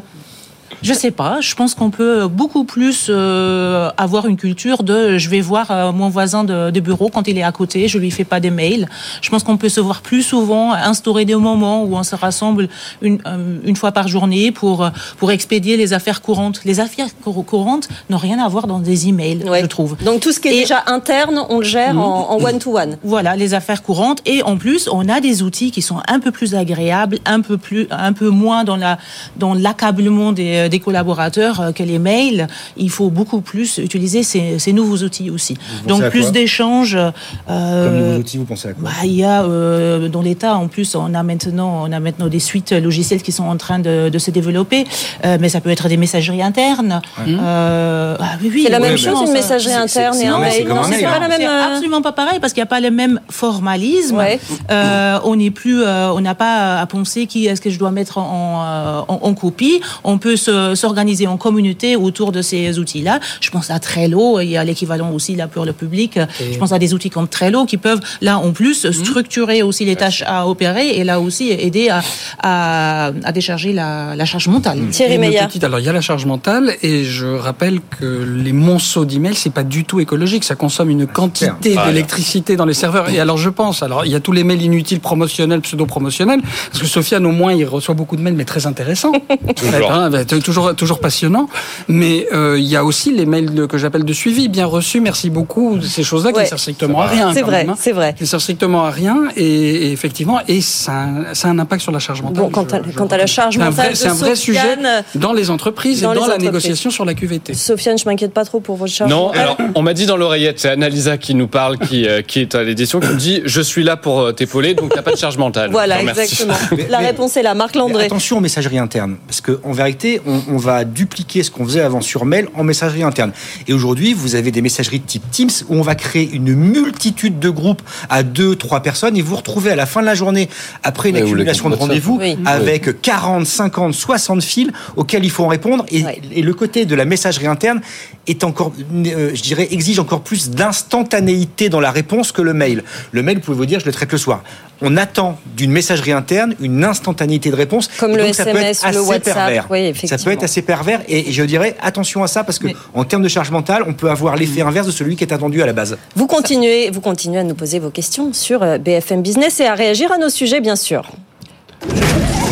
Je sais pas. Je pense qu'on peut beaucoup plus euh, avoir une culture de je vais voir euh, mon voisin de, de bureau quand il est à côté, je lui fais pas des mails. Je pense qu'on peut se voir plus souvent, instaurer des moments où on se rassemble une, euh, une fois par journée pour, euh, pour expédier les affaires courantes. Les affaires cour- courantes n'ont rien à voir dans des emails, Ouais. je trouve. Donc tout ce qui est Et- déjà interne, on le gère en en one-to-one. Voilà, les affaires courantes. Et en plus, on a des outils qui sont un peu plus agréables, un peu plus, un peu moins dans la, dans l'accablement des, des collaborateurs euh, que les mails. Il faut beaucoup plus utiliser ces, ces nouveaux outils aussi. Donc plus d'échanges. euh, Comme nouveaux outils, vous pensez à quoi bah, il y a euh, dans l'État en plus on a maintenant on a maintenant des suites logicielles qui sont en train de, de se développer, Euh, mais ça peut être des messageries internes. Euh, ah oui, oui, C'est la même chose, une messagerie interne c'est- et un non, mail. Non, c'est pas la même. c'est euh, absolument pas pareil parce qu'il n'y a pas le même formalisme. Ouais. Euh, on n'est plus, euh, on n'a pas à penser qui est-ce que je dois mettre en, euh, en, en copie. On peut se- s'organiser en communauté autour de ces outils-là. Je pense à Trello. Il y a l'équivalent aussi là pour le public. Je pense à des outils comme Trello qui peuvent là en plus structurer aussi les tâches à opérer et là aussi aider à, à, à décharger la, la charge mentale. Thierry Et une Meyer. petite- alors il y a la charge mentale et je rappelle que les monceaux d'emails c'est pas du tout écologique, ça consomme une quantité Ah, d'électricité dans les serveurs. Et alors je pense, alors il y a tous les mails inutiles, promotionnels, pseudo-promotionnels, parce que Sofiane au moins il reçoit beaucoup de mails mais très intéressants. Toujours. Hein, bah, tu- toujours toujours passionnant. Mais euh, il y a aussi les mails de- que j'appelle de suivi, bien reçus, merci beaucoup, ces choses-là qui ne servent strictement à rien. C'est vrai, hein. c'est vrai. Qui ne servent strictement à rien et, et effectivement, et ça, a- ça a un impact sur la charge mentale. Bon, quant à, quant à la charge C'est un mentale c'est un vrai sujet Sofiane, dans les entreprises dans et dans la négociation sur la QVT. Sofiane, je m'inquiète pas trop pour votre charge Non, mentale. alors on m'a dit dans l'oreillette, c'est Annalisa qui nous parle, qui, euh, qui est à l'édition, qui me dit je suis là pour euh, t'épauler, donc t'as pas de charge mentale. Voilà, exactement. La réponse est là. Marc Mais Landré. attention aux messageries internes, parce qu'en vérité, on, on va dupliquer ce qu'on faisait avant sur mail en messagerie interne. Et aujourd'hui, vous avez des messageries de type Teams où on va créer une multitude de groupes à deux, trois personnes et vous vous retrouvez à la fin de la journée, après une accumulation de rendez-vous, Oui. avec 40, 50, 60 fils auxquels il faut en répondre. Et, Ouais. et le côté de la messagerie interne est encore, euh, je dirais, exige encore plus d'instantanéité dans la réponse que le mail. Le mail, vous pouvez vous dire, je le traite le soir. On attend d'une messagerie interne une instantanéité de réponse. Comme le donc, ça peut être SMS, le assez WhatsApp, pervers. oui, Ça peut être assez pervers et je dirais attention à ça parce que Mais- en termes de charge mentale, on peut avoir l'effet inverse de celui qui est attendu à la base. Vous continuez, vous continuez à nous poser vos questions sur euh, BFM Business et à réagir à nos sujets, bien sûr.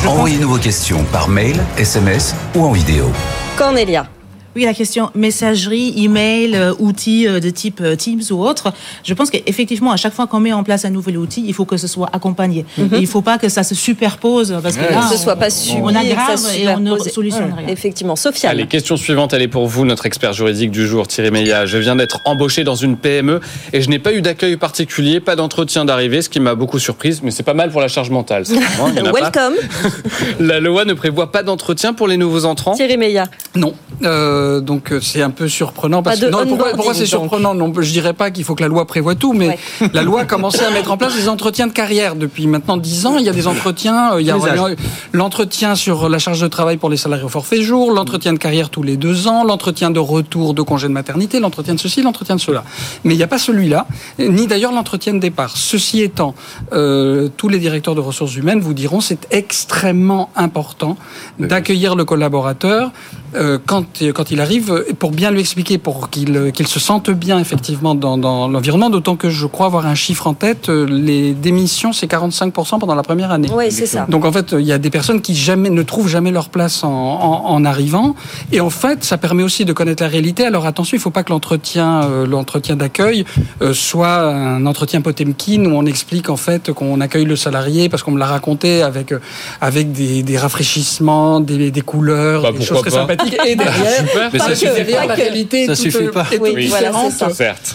Envoyez-nous vos questions par mail, SMS ou en vidéo. Cornelia. Oui, la question messagerie, email, euh, outils euh, de type euh, Teams ou autre. Je pense qu'effectivement, à chaque fois qu'on met en place un nouvel outil, il faut que ce soit accompagné. Et il ne faut pas que ça se superpose parce que là, que ce soit pas on, subi, on que ça aggrave et on ne solutionne rien. Effectivement. Sofiane. Allez, question suivante, elle est pour vous, notre expert juridique du jour, Thierry Meillat. Je viens d'être embauché dans une PME et je n'ai pas eu d'accueil particulier, pas d'entretien d'arrivée, ce qui m'a beaucoup surprise, mais c'est pas mal pour la charge mentale. ça, il y en a pas. Welcome, La loi ne prévoit pas d'entretien pour les nouveaux entrants? Thierry Meillat. Non, Euh, donc euh, c'est un peu surprenant. Parce que, non, pourquoi, c'est surprenant? Non, je dirais pas qu'il faut que la loi prévoie tout, mais la loi a commencé à mettre en place des entretiens de carrière depuis maintenant 10 ans. Il y a des entretiens, euh, il y a l'entretien sur la charge de travail pour les salariés au forfait jour, l'entretien de carrière tous les deux ans, l'entretien de retour de congé de maternité, l'entretien de ceci, l'entretien de cela. Mais il n'y a pas celui-là, ni d'ailleurs l'entretien de départ. Ceci étant, euh, tous les directeurs de ressources humaines vous diront c'est extrêmement important d'accueillir le collaborateur euh, quand, quand il arrive euh, pour bien lui expliquer, pour qu'il euh, qu'il se sente bien effectivement dans, dans l'environnement, d'autant que je crois avoir un chiffre en tête, euh, les démissions c'est 45% pendant la première année. Oui, c'est ça. Donc en fait, il y a des personnes qui jamais ne trouvent jamais leur place en, en, en arrivant, et en fait, ça permet aussi de connaître la réalité. Alors attention, il ne faut pas que l'entretien, euh, l'entretien d'accueil euh, soit un entretien Potemkin où on explique en fait qu'on accueille le salarié parce qu'on me l'a raconté avec euh, avec des, des rafraîchissements, des, des couleurs, Bah, des choses très pas. sympathiques. Et derrière, Super. Mais ça que, suffit pas la que. réalité Ça toute- suffit pas.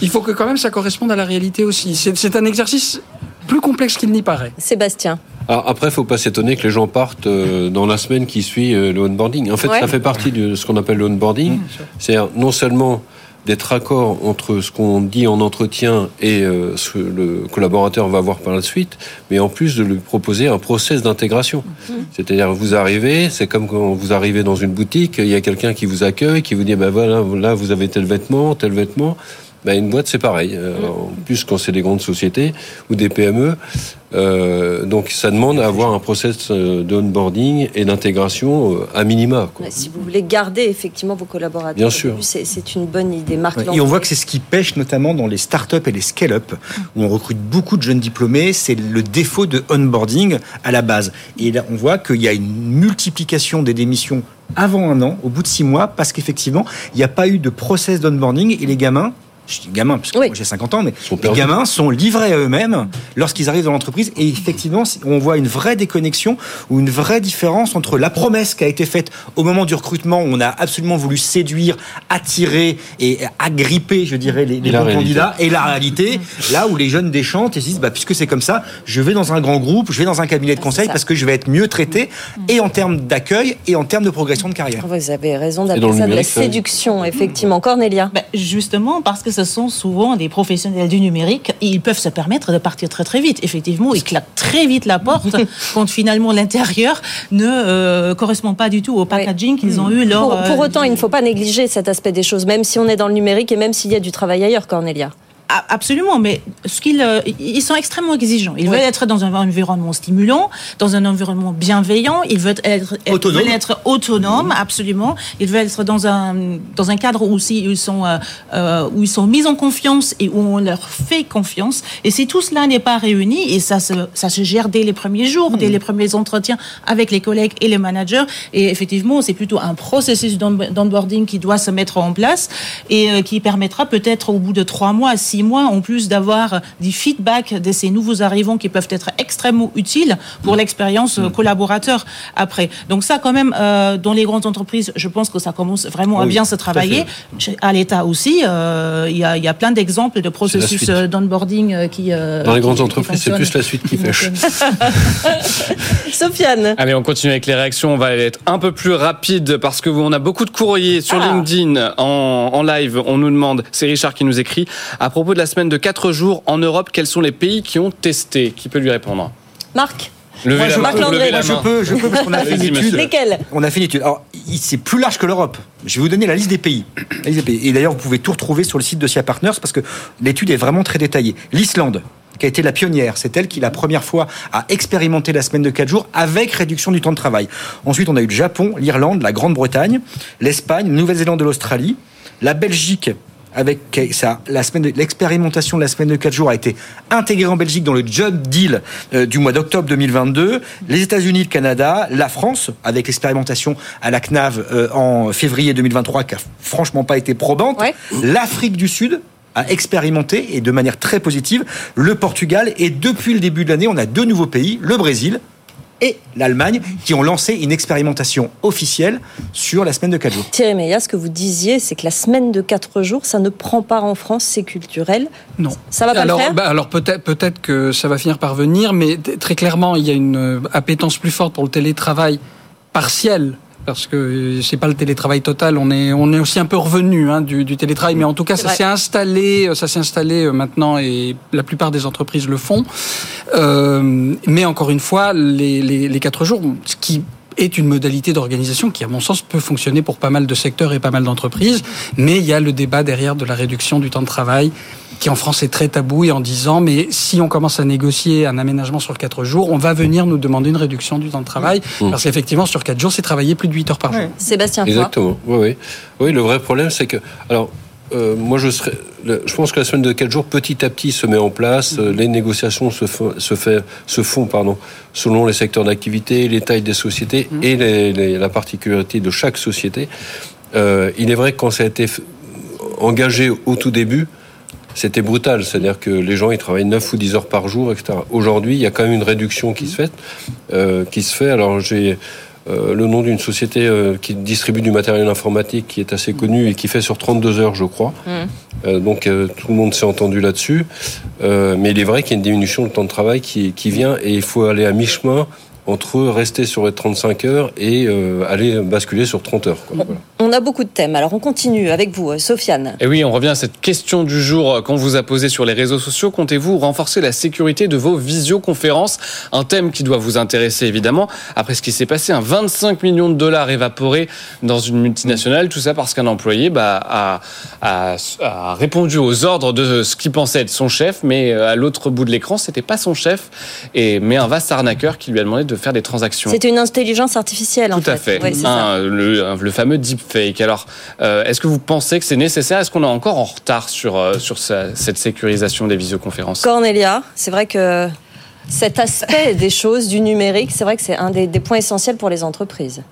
Il faut que quand même ça corresponde à la réalité aussi. C'est un exercice plus complexe qu'il n'y paraît. Sébastien. Alors après, faut pas s'étonner que les gens partent euh, dans la semaine qui suit euh, le onboarding. En fait, Ouais. ça fait partie de ce qu'on appelle le onboarding. C'est non seulement d'être accord entre ce qu'on dit en entretien et euh, ce que le collaborateur va voir par la suite, mais en plus de lui proposer un process d'intégration. C'est-à-dire, vous arrivez, c'est comme quand vous arrivez dans une boutique, il y a quelqu'un qui vous accueille, qui vous dit, ben voilà, là, vous avez tel vêtement, tel vêtement. Ben, une boîte, c'est pareil. Euh, En plus, quand c'est des grandes sociétés ou des PME, euh, donc ça demande à avoir un process euh, de onboarding et d'intégration euh, à minima. Quoi. Si vous voulez garder effectivement vos collaborateurs, Bien sûr. c'est une bonne idée. Marc Ouais, Et on voit que c'est ce qui pêche notamment dans les startups et les scale-up, où on recrute beaucoup de jeunes diplômés. C'est le défaut de onboarding à la base. Et là, on voit qu'il y a une multiplication des démissions avant un an, au bout de six mois, parce qu'effectivement, il n'y a pas eu de process d'onboarding et les gamins. Je dis gamins, parce que Oui. moi j'ai 50 ans, mais Sont les gamins sont livrés à eux-mêmes lorsqu'ils arrivent dans l'entreprise. Et effectivement, on voit une vraie déconnexion ou une vraie différence entre la promesse qui a été faite au moment du recrutement, où on a absolument voulu séduire, attirer et agripper, je dirais, les, les Et la bons réalité. candidats, et la réalité, là où les jeunes déchantent et se disent, bah, puisque c'est comme ça, je vais dans un grand groupe, je vais dans un cabinet de conseil parce que je vais être mieux traité, et en termes d'accueil, et en termes de progression de carrière. Vous avez raison d'appeler le ça de la séduction, effectivement. Cornelia. Ben, justement, parce que ce sont souvent des professionnels du numérique, et ils peuvent se permettre de partir très très vite. Effectivement, ils claquent très vite la porte quand finalement l'intérieur ne euh, correspond pas du tout au packaging qu'ils ont eu lors. Pour, pour euh, autant, il ne faut pas négliger cet aspect des choses, même si on est dans le numérique et même s'il y a du travail ailleurs, Cornelia. Absolument, mais ce qu'ils, euh, ils sont extrêmement exigeants. Ils Ouais. veulent être dans un environnement stimulant, dans un environnement bienveillant. Ils veulent être, être- Autonome. veulent être autonomes, absolument. Ils veulent être dans un dans un cadre aussi où ils sont euh, euh, où ils sont mis en confiance et où on leur fait confiance. Et si tout cela n'est pas réuni, et ça se ça se gère dès les premiers jours, dès les premiers entretiens avec les collègues et les managers. Et effectivement, c'est plutôt un processus d'on- d'onboarding qui doit se mettre en place et euh, qui permettra peut-être au bout de trois mois, six mois, en plus d'avoir des feedbacks de ces nouveaux arrivants qui peuvent être extrêmement utiles pour l'expérience euh, collaborateur après. Donc ça, quand même, euh, dans les grandes entreprises, je pense que ça commence vraiment à Oui, bien se à travailler. À l'État aussi, euh, il y, a, il y a plein d'exemples de processus d'onboarding qui euh, Dans les grandes qui entreprises, c'est plus la suite qui fèche. Sofiane. Allez, on continue avec les réactions. On va être un peu plus rapide parce que on a beaucoup de courriers sur Ah. LinkedIn en, en live. On nous demande, c'est Richard qui nous écrit, à propos de la semaine de 4 jours en Europe, quels sont les pays qui ont testé? Qui peut lui répondre? Marc, Levez Moi, la je main. Levez la je peux, je peux parce qu'on a fait une étude. lesquels? On a fait une étude. Alors, c'est plus large que l'Europe. Je vais vous donner la liste des pays. La liste des pays. Et d'ailleurs, vous pouvez tout retrouver sur le site de SIA Partners parce que l'étude est vraiment très détaillée. L'Islande, qui a été la pionnière, c'est elle qui, la première fois, a expérimenté la semaine de 4 jours avec réduction du temps de travail. Ensuite, on a eu le Japon, l'Irlande, la Grande-Bretagne, l'Espagne, Nouvelle-Zélande et l'Australie, la Belgique. Avec ça, la semaine de- l'expérimentation de la semaine de 4 jours a été intégrée en Belgique dans le job deal euh, du mois d'octobre 2022. Les États-Unis, le Canada, la France avec l'expérimentation à la CNAV euh, en février 2023 qui a franchement pas été probante. Ouais. L'Afrique du Sud a expérimenté et de manière très positive le Portugal et depuis le début de l'année, on a deux nouveaux pays, le Brésil et l'Allemagne qui ont lancé une expérimentation officielle sur la semaine de 4 jours. Thierry Meillat, ce que vous disiez, c'est que la semaine de 4 jours, ça ne prend pas en France, c'est culturel. Non. Ça va pas alors, le faire bah, alors peut-être que ça va finir par venir, mais très clairement, il y a une euh, appétence plus forte pour le télétravail partiel. Parce que euh, c'est pas le télétravail total, on est on est aussi un peu revenu hein, du, du télétravail, mais en tout cas C'est ça s'est installé, euh, ça s'est installé euh, maintenant et la plupart des entreprises le font. Euh, mais encore une fois, les, les, les quatre jours, ce qui est une modalité d'organisation qui, à mon sens, peut fonctionner pour pas mal de secteurs et pas mal d'entreprises. Mais il y a le débat derrière de la réduction du temps de travail qui en France est très tabou et en disant mais si on commence à négocier un aménagement sur quatre jours, on va venir nous demander une réduction du temps de travail Mmh. parce qu'effectivement sur quatre jours c'est travailler plus de 8 heures par jour. Sébastien. Exactement. Oui, oui. Oui, le vrai problème, c'est que. Alors, euh, moi, je serais. Je pense que la semaine de 4 jours, petit à petit, se met en place. Euh, Les négociations se, font- se, fait, se font pardon, selon les secteurs d'activité, les tailles des sociétés et les- les- la particularité de chaque société. Euh, il est vrai que quand ça a été engagé au tout début, c'était brutal. C'est-à-dire que les gens, ils travaillent 9 ou 10 heures par jour, etc. Aujourd'hui, il y a quand même une réduction qui se fait. euh, qui se fait. Alors, j'ai euh, le nom d'une société euh, qui distribue du matériel informatique qui est assez connue et qui fait sur 32 heures, je crois. Euh, donc, tout le monde s'est entendu là-dessus. Mais il est vrai qu'il y a une diminution du temps de travail qui, qui vient et il faut aller à mi-chemin entre rester sur les 35 heures et euh, aller basculer sur 30 heures. quoi. Voilà. On a beaucoup de thèmes. Alors on continue avec vous, euh, Sofiane. Et oui, on revient à cette question du jour qu'on vous a posée sur les réseaux sociaux. Comptez-vous renforcer la sécurité de vos visioconférences? Un thème qui doit vous intéresser évidemment. Après ce qui s'est passé, un 25 millions de dollars évaporés dans une multinationale. Tout ça parce qu'un employé bah, a, a- a répondu aux ordres de ce qu'il pensait être son chef, mais euh, à l'autre bout de l'écran, c'était pas son chef, et mais un vaste arnaqueur qui lui a demandé de faire des transactions. C'était une intelligence artificielle en Tout à fait. Ouais. Un- le, fameux deepfake. Alors, euh, est-ce que vous pensez que c'est nécessaire? Est-ce qu'on est encore en retard sur, euh, sur sa- cette sécurisation des visioconférences? Cornelia, c'est vrai que cet aspect des choses, du numérique, c'est vrai que c'est un des, des points essentiels pour les entreprises.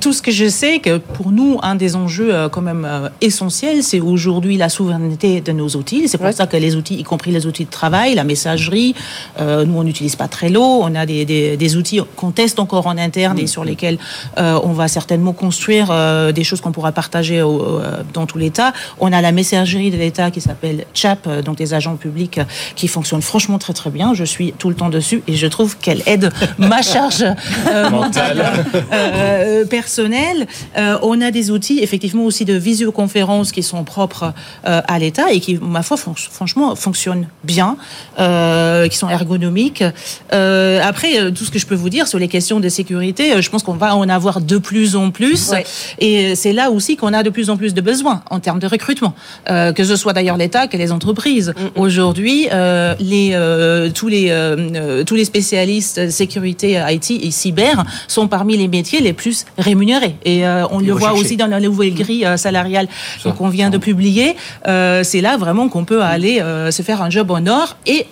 Tout ce que je sais, que pour nous, un des enjeux euh, quand même euh, essentiels, c'est aujourd'hui la souveraineté de nos outils. C'est pour Ouais. ça que les outils, y compris les outils de travail, la messagerie, euh, nous on n'utilise pas Trello, on a des, des, des outils qu'on teste encore en interne et sur lesquels euh, on va certainement construire euh, des choses qu'on pourra partager au- euh, dans tout l'État. On a la messagerie de l'État qui s'appelle CHAP, donc des agents publics, qui fonctionne franchement très très bien. Je suis tout le temps dessus et je trouve qu'elle aide ma charge euh, mentale euh, personnel, euh, on a des outils effectivement aussi de visioconférence qui sont propres euh, à l'État et qui, ma foi, fon- franchement, fonctionnent bien, euh, qui sont ergonomiques. Euh, après, euh, tout ce que je peux vous dire sur les questions de sécurité, euh, je pense qu'on va en avoir de plus en plus. Ouais. Et c'est là aussi qu'on a de plus en plus de besoins en termes de recrutement, euh, que ce soit d'ailleurs l'État que les entreprises. Aujourd'hui, euh, les, euh, tous, les, tous les spécialistes sécurité IT et cyber sont parmi les métiers les plus rémunérés. Et euh, on le voit aussi dans la nouvelle grille euh, salariale qu'on vient de publier. Euh, c'est là vraiment qu'on peut aller euh, se faire un job en or. Et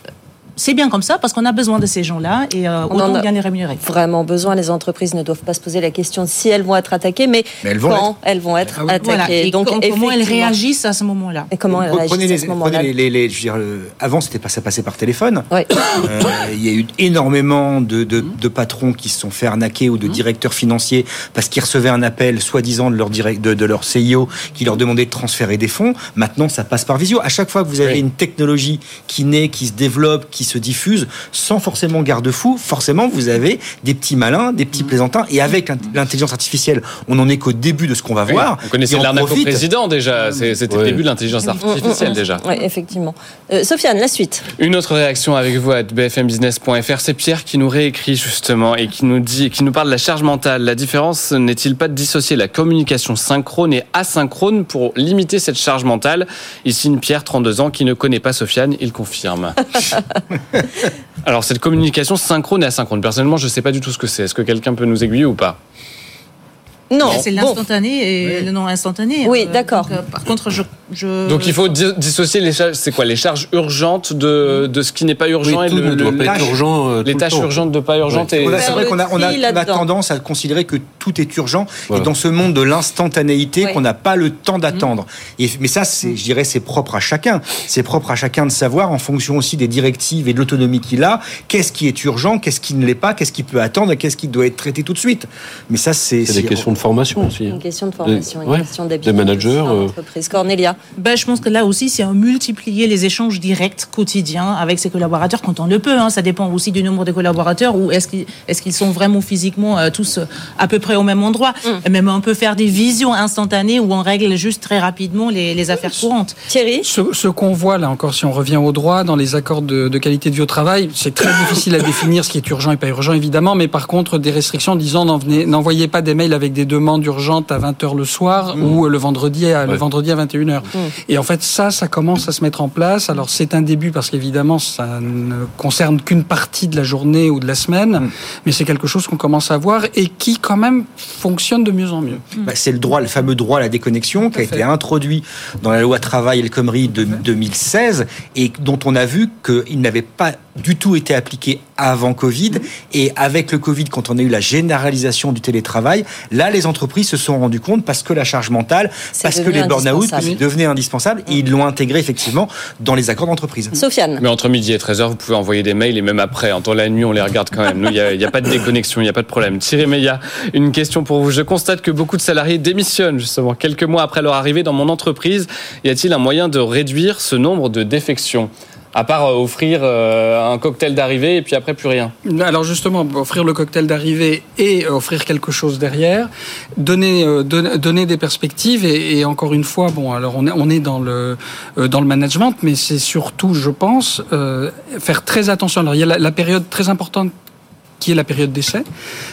c'est bien comme ça parce qu'on a besoin de ces gens-là et euh, On a bien les rémunérer. Vraiment besoin. Les entreprises ne doivent pas se poser la question de si elles vont être attaquées, mais, Mais elles vont quand elles vont être attaquées. Voilà. Et Donc, com- comment elles réagissent à ce moment-là. Et comment elles Prenez réagissent à les, ce prenez moment-là les, les- les- je veux dire, le- avant, c'était pas, ça passait par téléphone. Ouais. Euh, Il y a eu énormément de, de- de patrons qui se sont fait arnaquer ou de directeurs financiers parce qu'ils recevaient un appel, soi-disant de leur direct, de, de leur CIO, qui leur demandait de transférer des fonds. Maintenant, ça passe par visio. À chaque fois que vous avez Oui. une technologie qui naît, qui se développe, qui se diffuse, sans forcément garde-fou, forcément, vous avez des petits malins, des petits plaisantins. Et avec l'int- l'intelligence artificielle, on en est qu'au début de ce qu'on va Oui, voir. Vous connaissez l'arnaque au président déjà. C'était le début de l'intelligence artificielle déjà. Oui, effectivement. Euh, Sofiane, la suite. Une autre réaction avec vous à bfmbusiness.fr, c'est Pierre qui nous réécrit justement et qui nous dit, qui nous parle de la charge mentale. La différence n'est-il pas de dissocier la communication synchrone et asynchrone pour limiter cette charge mentale? Ici, une Pierre, 32 ans, qui ne connaît pas Sofiane, il confirme. Alors, cette communication synchrone et asynchrone, personnellement, je ne sais pas du tout ce que c'est. Est-ce que quelqu'un peut nous aiguiller ou pas? Non, C'est bon. l'instantané et le non instantané. Oui, Euh, d'accord. euh, par contre, je, je- Donc, il faut di- dissocier les charges, c'est quoi Les charges urgentes de, de ce qui n'est pas Oui, urgent et tout le- ne doit le- pas être urgent. euh, les tout tâches urgentes de pas urgentes et On a- Faire C'est vrai qu'on a, on a- on tendance à considérer que tout est urgent Voilà. et dans ce monde de l'instantanéité Ouais. qu'on n'a pas le temps d'attendre. Et Mais ça, c'est, je dirais, c'est propre à chacun. C'est propre à chacun de savoir, en fonction aussi des directives et de l'autonomie qu'il a, qu'est-ce qui est urgent, qu'est-ce qui ne l'est pas, qu'est-ce qui peut attendre et qu'est-ce qui doit être traité tout de suite. Mais ça, c'est... C'est des questions de formation aussi. Une question de formation, une Ouais. question d'habitude. Des managers, euh, l'entreprise. Cornelia. Ben, je pense que là aussi, c'est un multiplier les échanges directs quotidiens avec ses collaborateurs quand on le peut. hein. Ça dépend aussi du nombre de collaborateurs ou est-ce qu'ils est-ce qu'ils sont vraiment physiquement euh, tous euh, à peu près au même endroit. Mm. Même on peut faire des visions instantanées où on règle juste très rapidement les, les affaires courantes. Thierry Ce, ce qu'on voit là encore, si on revient au droit, dans les accords de, de qualité de vie au travail, c'est très difficile à définir ce qui est urgent et pas urgent évidemment, mais par contre des restrictions disant n'envoyez pas des mails avec des demandes urgentes à 20h le soir ou le vendredi à, le Ouais. vendredi à 21h. Et en fait ça, ça commence à se mettre en place. Alors c'est un début parce qu'évidemment ça ne concerne qu'une partie de la journée ou de la semaine, mais c'est quelque chose qu'on commence à voir et qui quand même fonctionne de mieux en mieux. Bah, c'est le droit, le fameux droit à la déconnexion qui a fait. été introduit dans la loi travail et le Khomri de 2016 et dont on a vu qu'il n'avait pas du tout été appliqué avant Covid. Et avec le Covid, quand on a eu la généralisation du télétravail, là, les entreprises se sont rendues compte parce que la charge mentale, parce que les burn-out indispensable. devenaient indispensables et ils l'ont intégré effectivement dans les accords d'entreprise. Sofiane. Mais entre midi et 13h, vous pouvez envoyer des mails et même après, en temps la nuit, on les regarde quand même. Nous, il n'y a, a pas de déconnexion, il n'y a pas de problème. Thierry Meillat, une question pour vous. Je constate que beaucoup de salariés démissionnent justement quelques mois après leur arrivée dans mon entreprise. Y a-t-il un moyen de réduire ce nombre de défections? À part euh, offrir euh, un cocktail d'arrivée et puis après plus rien. Alors justement, offrir le cocktail d'arrivée et offrir quelque chose derrière, donner euh, don- donner des perspectives et, et encore une fois, bon, alors on est on est dans le euh, dans le management, mais c'est surtout, je pense, euh, faire très attention. Alors il y a la, la période très importante qui est la période d'essai,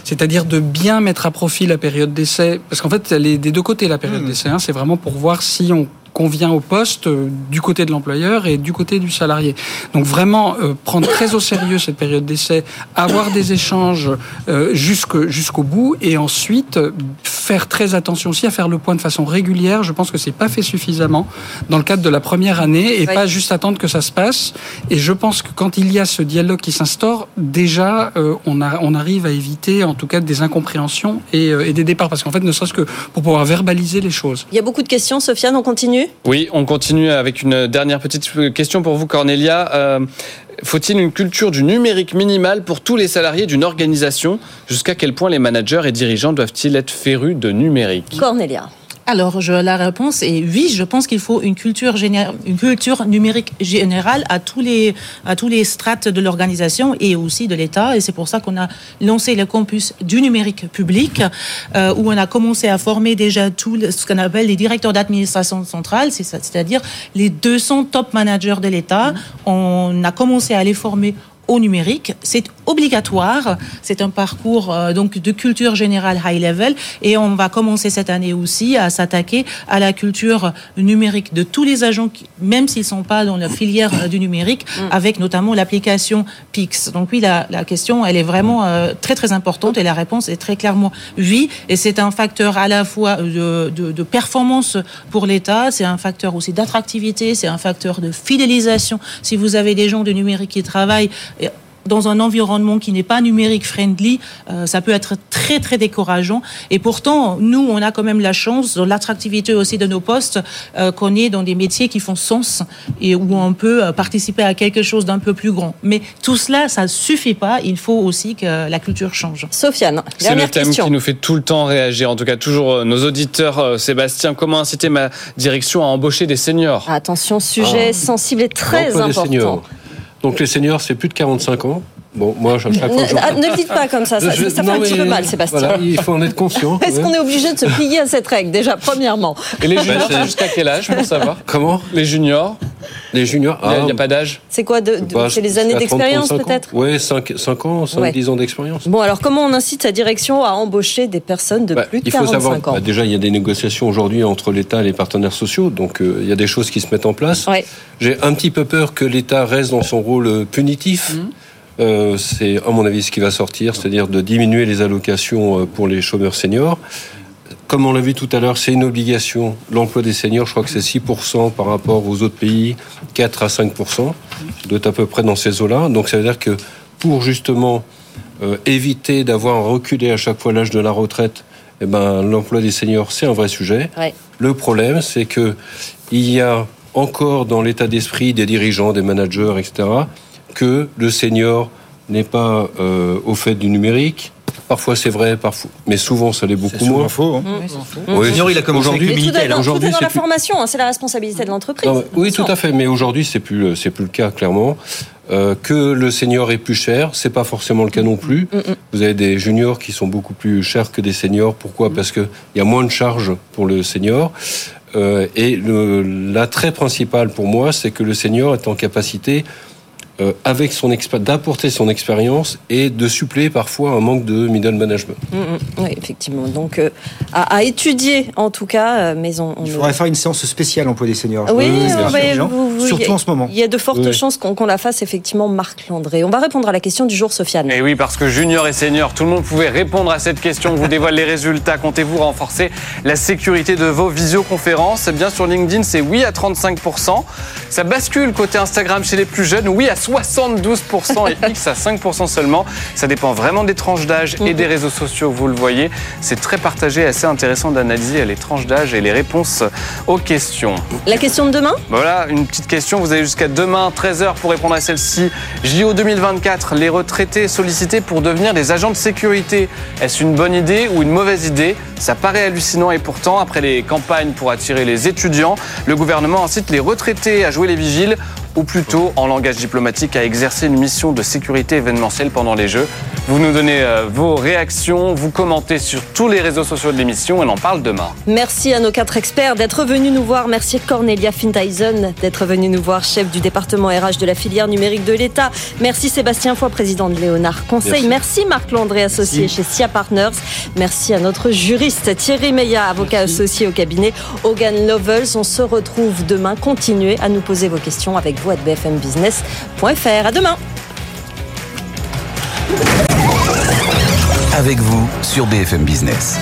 c'est-à-dire de bien mettre à profit la période d'essai, parce qu'en fait, elle est des deux côtés la période d'essai. hein. c'est vraiment pour voir si on convient au poste euh, du côté de l'employeur et du côté du salarié. Donc vraiment euh, prendre très au sérieux cette période d'essai, avoir des échanges euh, jusque- jusqu'au bout et ensuite faire très attention aussi à faire le point de façon régulière. Je pense que c'est pas fait suffisamment dans le cadre de la première année et Oui. pas juste attendre que ça se passe. Et je pense que quand il y a ce dialogue qui s'instaure, déjà euh, on, a, on arrive à éviter en tout cas des incompréhensions et, euh, et des départs parce qu'en fait ne serait-ce que pour pouvoir verbaliser les choses. Il y a beaucoup de questions, Sofiane, on continue Oui, on continue avec une dernière petite question pour vous, Cornelia. Euh, Faut-il une culture du numérique minimale pour tous les salariés d'une organisation? Jusqu'à quel point les managers et dirigeants doivent-ils être férus de numérique? Cornelia. Alors, je, la réponse est oui. Je pense qu'il faut une culture, une culture numérique générale à tous les, à tous les strates de l'organisation et aussi de l'État. Et c'est pour ça qu'on a lancé le campus du numérique public, euh, où on a commencé à former déjà tout le- ce qu'on appelle les directeurs d'administration centrale, c'est-à-dire les 200 top managers de l'État. On a commencé à les former au numérique. C'est obligatoire. C'est un parcours euh, donc de culture générale high level et on va commencer cette année aussi à s'attaquer à la culture numérique de tous les agents, qui, même s'ils sont pas dans la filière euh, du numérique, avec notamment l'application Pix. Donc oui, la, la question elle est vraiment euh, très très importante et la réponse est très clairement oui. Et c'est un facteur à la fois de, de, de performance pour l'État, c'est un facteur aussi d'attractivité, c'est un facteur de fidélisation. Si vous avez des gens du numérique qui travaillent et dans un environnement qui n'est pas numérique friendly, euh, ça peut être très très décourageant. Et pourtant, nous, on a quand même la chance, dans l'attractivité aussi de nos postes, euh, qu'on est dans des métiers qui font sens et où on peut euh, participer à quelque chose d'un peu plus grand. Mais tout cela, ça suffit pas. Il faut aussi que la culture change. Sofiane, C'est le thème question. qui nous fait tout le temps réagir. En tout cas, toujours nos auditeurs. Euh, Sébastien, comment inciter ma direction à embaucher des seniors? Attention, sujet Ah. sensible et très important. Donc les seniors, c'est plus de 45 ans. Bon, moi, à chaque fois Ne, ah, ne le dites pas comme ça, ça, Je- ça fait non, un petit peu mal, Sébastien. Voilà, il faut en être conscient. Est-ce qu'on est obligé de se plier à cette règle déjà, premièrement? Et les juniors, Bah, jusqu'à quel âge pour savoir? Comment? Les juniors, Les juniors il n'y a, ah, a pas d'âge? C'est quoi de, de- bah, C'est les années à 30, d'expérience 35 ans. peut-être? Ouais, 5, 5 ans, 5, Ouais. 10 ans d'expérience. Bon, alors comment on incite sa direction à embaucher des personnes de Bah, plus de il faut 45 savoir, ans? bah, déjà, il y a des négociations aujourd'hui entre l'État et les partenaires sociaux, donc euh, il y a des choses qui se mettent en place. Ouais. J'ai un petit peu peur que l'État reste dans son rôle euh, punitif. Mhm. Euh, c'est, à mon avis, ce qui va sortir, c'est-à-dire de diminuer les allocations pour les chômeurs seniors. Comme on l'a vu tout à l'heure, c'est une obligation. L'emploi des seniors, je crois que c'est 6% par rapport aux autres pays, 4 à 5%. Ça doit être à peu près dans ces eaux-là. Donc ça veut dire que pour justement euh, éviter d'avoir reculé à chaque fois l'âge de la retraite, eh ben, l'emploi des seniors, c'est un vrai sujet. Ouais. Le problème, c'est que il y a encore dans l'état d'esprit des dirigeants, des managers, etc., que le senior n'est pas euh, au fait du numérique. Parfois c'est vrai, parfois, mais souvent ça l'est beaucoup moins. faux. hein. Oui, Senior, il a commencé aujourd'hui- Mais tout est dans, aujourd'hui, dans c'est la plus- formation, hein, c'est la responsabilité de l'entreprise. Non, oui, tout à fait. Mais aujourd'hui, c'est plus le- c'est plus le cas clairement. Euh, que le senior est plus cher, c'est pas forcément le cas non plus. Vous avez des juniors qui sont beaucoup plus chers que des seniors. Pourquoi? Parce que il y a moins de charges pour le senior. Euh, et le- l'attrait principal pour moi, c'est que le senior est en capacité euh, avec son d'apporter son expérience et de suppléer parfois un manque de middle management. Mm, mm. Oui, effectivement. Donc, euh, à, à étudier en tout cas, euh, mais on, on Il faudrait faire une séance spéciale emploi des seniors. Oui, on va- vous- vous- surtout en ce moment. Il y a de fortes Oui. chances qu'on la fasse effectivement, Marc Landré. On va répondre à la question du jour, Sofiane. Et oui, parce que junior et senior, tout le monde pouvait répondre à cette question. On vous dévoile les résultats. Comptez-vous renforcer la sécurité de vos visioconférences? Eh bien, sur LinkedIn, c'est oui à 35%. Ça bascule côté Instagram chez les plus jeunes. Oui à 72% et X à 5% seulement. Ça dépend vraiment des tranches d'âge et des réseaux sociaux, vous le voyez. C'est très partagé, assez intéressant d'analyser les tranches d'âge et les réponses aux questions. La question de demain? Voilà, une petite question. Vous avez jusqu'à demain, 13h, pour répondre à celle-ci. JO 2024, les retraités sollicités pour devenir des agents de sécurité. Est-ce une bonne idée ou une mauvaise idée? Ça paraît hallucinant et pourtant, après les campagnes pour attirer les étudiants, le gouvernement incite les retraités à jouer les vigiles ou plutôt, en langage diplomatique, à exercer une mission de sécurité événementielle pendant les Jeux. Vous nous donnez euh, vos réactions, vous commentez sur tous les réseaux sociaux de l'émission et on en parle demain. Merci à nos quatre experts d'être venus nous voir. Merci Cornelia Fintyson d'être venue nous voir, chef du département RH de la filière numérique de l'État. Merci Sébastien Foy, président de Léonard Conseil. Merci, Marc Landré, associé chez SIA Partners. Merci à notre juriste Thierry Meillat, avocat associé au cabinet Hogan Lovells. On se retrouve demain. Continuez à nous poser vos questions avec vous à bfmbusiness.fr. À demain. Avec vous sur BFM Business.